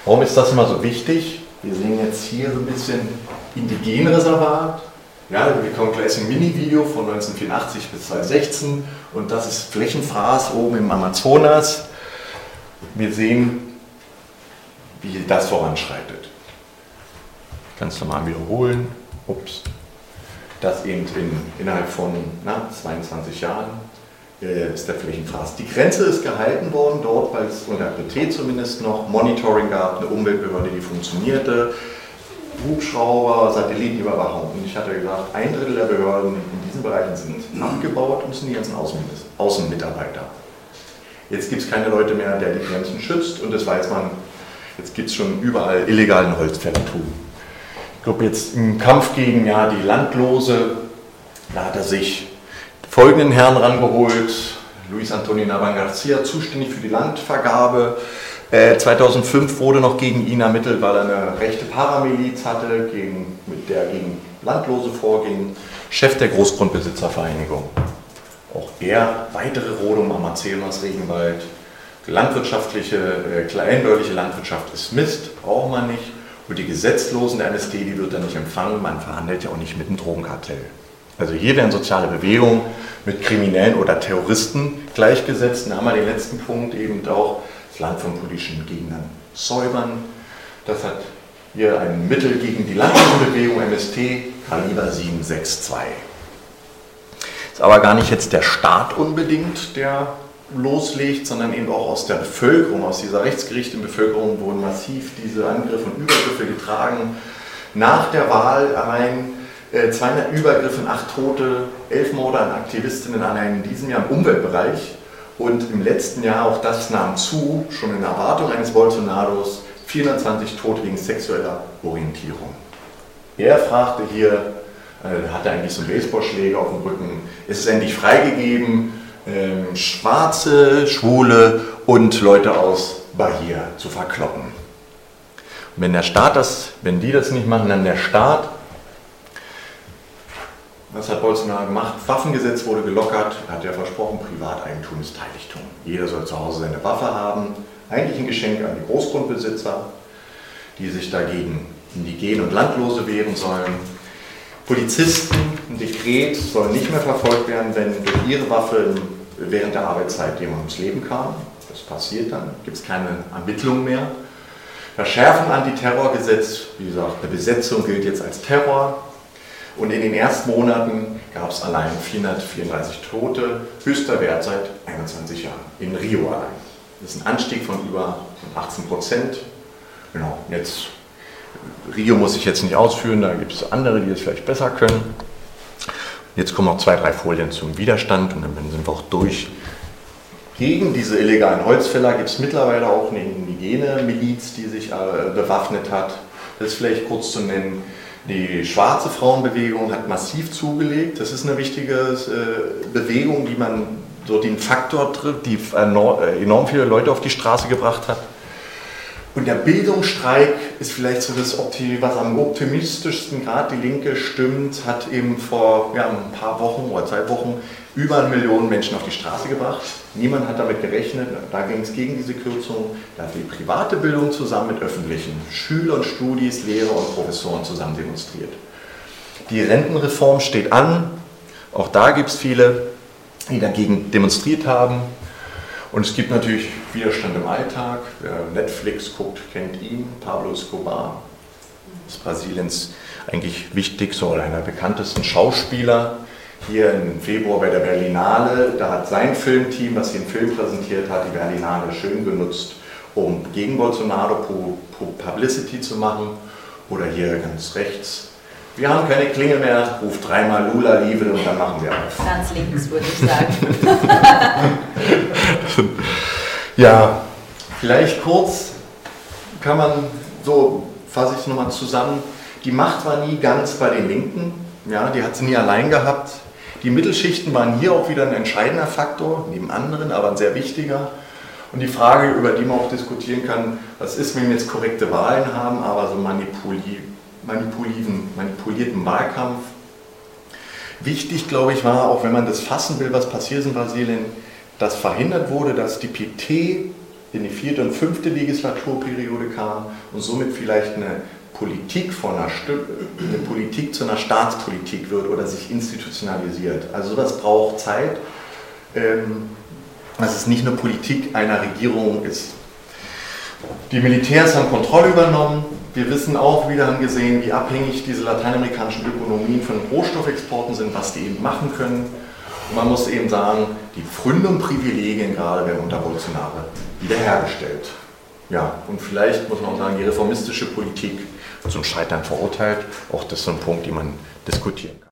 Warum ist das immer so wichtig? Wir sehen jetzt hier so ein bisschen Indigenreservat. Ja, wir kommen gleich ein Mini-Video von 1984 bis 2016 und das ist Flächenfraß oben im Amazonas. Wir sehen, wie das voranschreitet. Ich kann es nochmal wiederholen. Ups. Das eben in, innerhalb von na, 22 Jahren äh, ist der Flächenfraß. Die Grenze ist gehalten worden dort, weil es unter PT zumindest noch Monitoring gab, eine Umweltbehörde, die funktionierte. Hubschrauber, Satellitenüberwachung. Und ich hatte gesagt, ein Drittel der Behörden in diesen Bereichen sind abgebaut müssen die ganzen Außenmitarbeiter. Jetzt gibt es keine Leute mehr, der die Grenzen schützt und das weiß man, jetzt gibt es schon überall illegalen Holzfällertum. Glaube jetzt im Kampf gegen ja, die Landlose, da hat er sich folgenden Herrn rangeholt, Luis Antonio Navan Garcia, zuständig für die Landvergabe, 2005 äh, wurde noch gegen ihn ermittelt, weil er eine rechte Paramiliz hatte, gegen, mit der gegen Landlose vorging. Chef der Großgrundbesitzervereinigung. Auch er weitere Rodung am Amazonas Regenwald, landwirtschaftliche, äh, kleinbäuerliche Landwirtschaft ist Mist, braucht man nicht. Und die Gesetzlosen MST, die wird er nicht empfangen. Man verhandelt ja auch nicht mit einem Drogenkartell. Also hier werden soziale Bewegungen mit Kriminellen oder Terroristen gleichgesetzt. Dann haben wir den letzten Punkt eben auch das Land von politischen Gegnern säubern. Das hat hier ein Mittel gegen die Landesbewegung MST, Kaliber 762. Ist aber gar nicht jetzt der Staat unbedingt, der loslegt, sondern eben auch aus der Bevölkerung, aus dieser rechtsgerichteten Bevölkerung wurden massiv diese Angriffe und Übergriffe getragen. Nach der Wahl allein 200 äh, Übergriffe, 8 Tote, 11 Morde an Aktivistinnen allein in diesem Jahr im Umweltbereich. Und im letzten Jahr, auch das nahm zu, schon in Erwartung eines Bolsonaros, 420 Tote wegen sexueller Orientierung. Er fragte hier, äh, hatte eigentlich so einen Baseballschläger auf dem Rücken, ist es endlich freigegeben, äh, Schwarze, Schwule und Leute aus Bahia zu verkloppen. Und wenn der Staat das, wenn die das nicht machen, dann der Staat. Was hat Bolsonaro gemacht? Waffengesetz wurde gelockert, hat er versprochen, Privateigentum ist Heiligtum. Jeder soll zu Hause seine Waffe haben. Eigentlich ein Geschenk an die Großgrundbesitzer, die sich dagegen Indigene und Landlose wehren sollen. Polizisten, ein Dekret soll nicht mehr verfolgt werden, wenn durch ihre Waffe während der Arbeitszeit jemand ums Leben kam. Das passiert dann, gibt es keine Ermittlung mehr. Verschärfen Antiterrorgesetz, wie gesagt, eine Besetzung gilt jetzt als Terror. Und in den ersten Monaten gab es allein 434 Tote, höchster Wert seit 21 Jahren, in Rio allein. Das ist ein Anstieg von über 18 Prozent. Genau, jetzt, Rio muss ich jetzt nicht ausführen, da gibt es andere, die es vielleicht besser können. Jetzt kommen noch zwei, drei Folien zum Widerstand und dann sind wir auch durch. Gegen diese illegalen Holzfäller gibt es mittlerweile auch eine indigene Miliz, die sich äh, bewaffnet hat. Das ist vielleicht kurz zu nennen. Die schwarze Frauenbewegung hat massiv zugelegt. Das ist eine wichtige äh, Bewegung, die man so den Faktor trifft, die äh, enorm viele Leute auf die Straße gebracht hat. Und der Bildungsstreik ist vielleicht so das, was am optimistischsten gerade die Linke stimmt, hat eben vor ja, ein paar Wochen oder zwei Wochen über eine Million Menschen auf die Straße gebracht. Niemand hat damit gerechnet. Da ging es gegen diese Kürzung. Da hat die private Bildung zusammen mit öffentlichen Schüler und Studis, Lehrer und Professoren zusammen demonstriert. Die Rentenreform steht an. Auch da gibt es viele, die dagegen demonstriert haben. Und es gibt natürlich Widerstand im Alltag. Wer Netflix guckt, kennt ihn, Pablo Escobar. Ist Brasiliens eigentlich wichtigster oder einer bekanntesten Schauspieler. Hier im Februar bei der Berlinale, da hat sein Filmteam, das den Film präsentiert hat, die Berlinale schön genutzt, um gegen Bolsonaro Publicity zu machen. Oder hier ganz rechts wir haben keine Klinge mehr, ruf dreimal Lula Liebe und dann machen wir auf. Ganz links, würde ich sagen. (laughs) ja, vielleicht kurz kann man, so fasse ich es nochmal zusammen, die Macht war nie ganz bei den Linken, ja, die hat sie nie allein gehabt. Die Mittelschichten waren hier auch wieder ein entscheidender Faktor, neben anderen, aber ein sehr wichtiger. Und die Frage, über die man auch diskutieren kann, was ist, wenn wir jetzt korrekte Wahlen haben, aber so manipuliert manipulierten Wahlkampf. Wichtig, glaube ich, war, auch wenn man das fassen will, was passiert in Brasilien, dass verhindert wurde, dass die PT in die vierte und fünfte Legislaturperiode kam und somit vielleicht eine Politik von einer eine Politik zu einer Staatspolitik wird oder sich institutionalisiert. Also sowas braucht Zeit. Ähm, dass es nicht eine Politik einer Regierung ist. Die Militärs haben Kontrolle übernommen, wir wissen auch wieder, haben gesehen, wie abhängig diese lateinamerikanischen Ökonomien von Rohstoffexporten sind, was die eben machen können. Und man muss eben sagen, die Pfründe und Privilegien gerade werden unter Bolsonaro wiederhergestellt. Ja, und vielleicht muss man auch sagen, die reformistische Politik zum Scheitern verurteilt. Auch das ist so ein Punkt, den man diskutieren kann.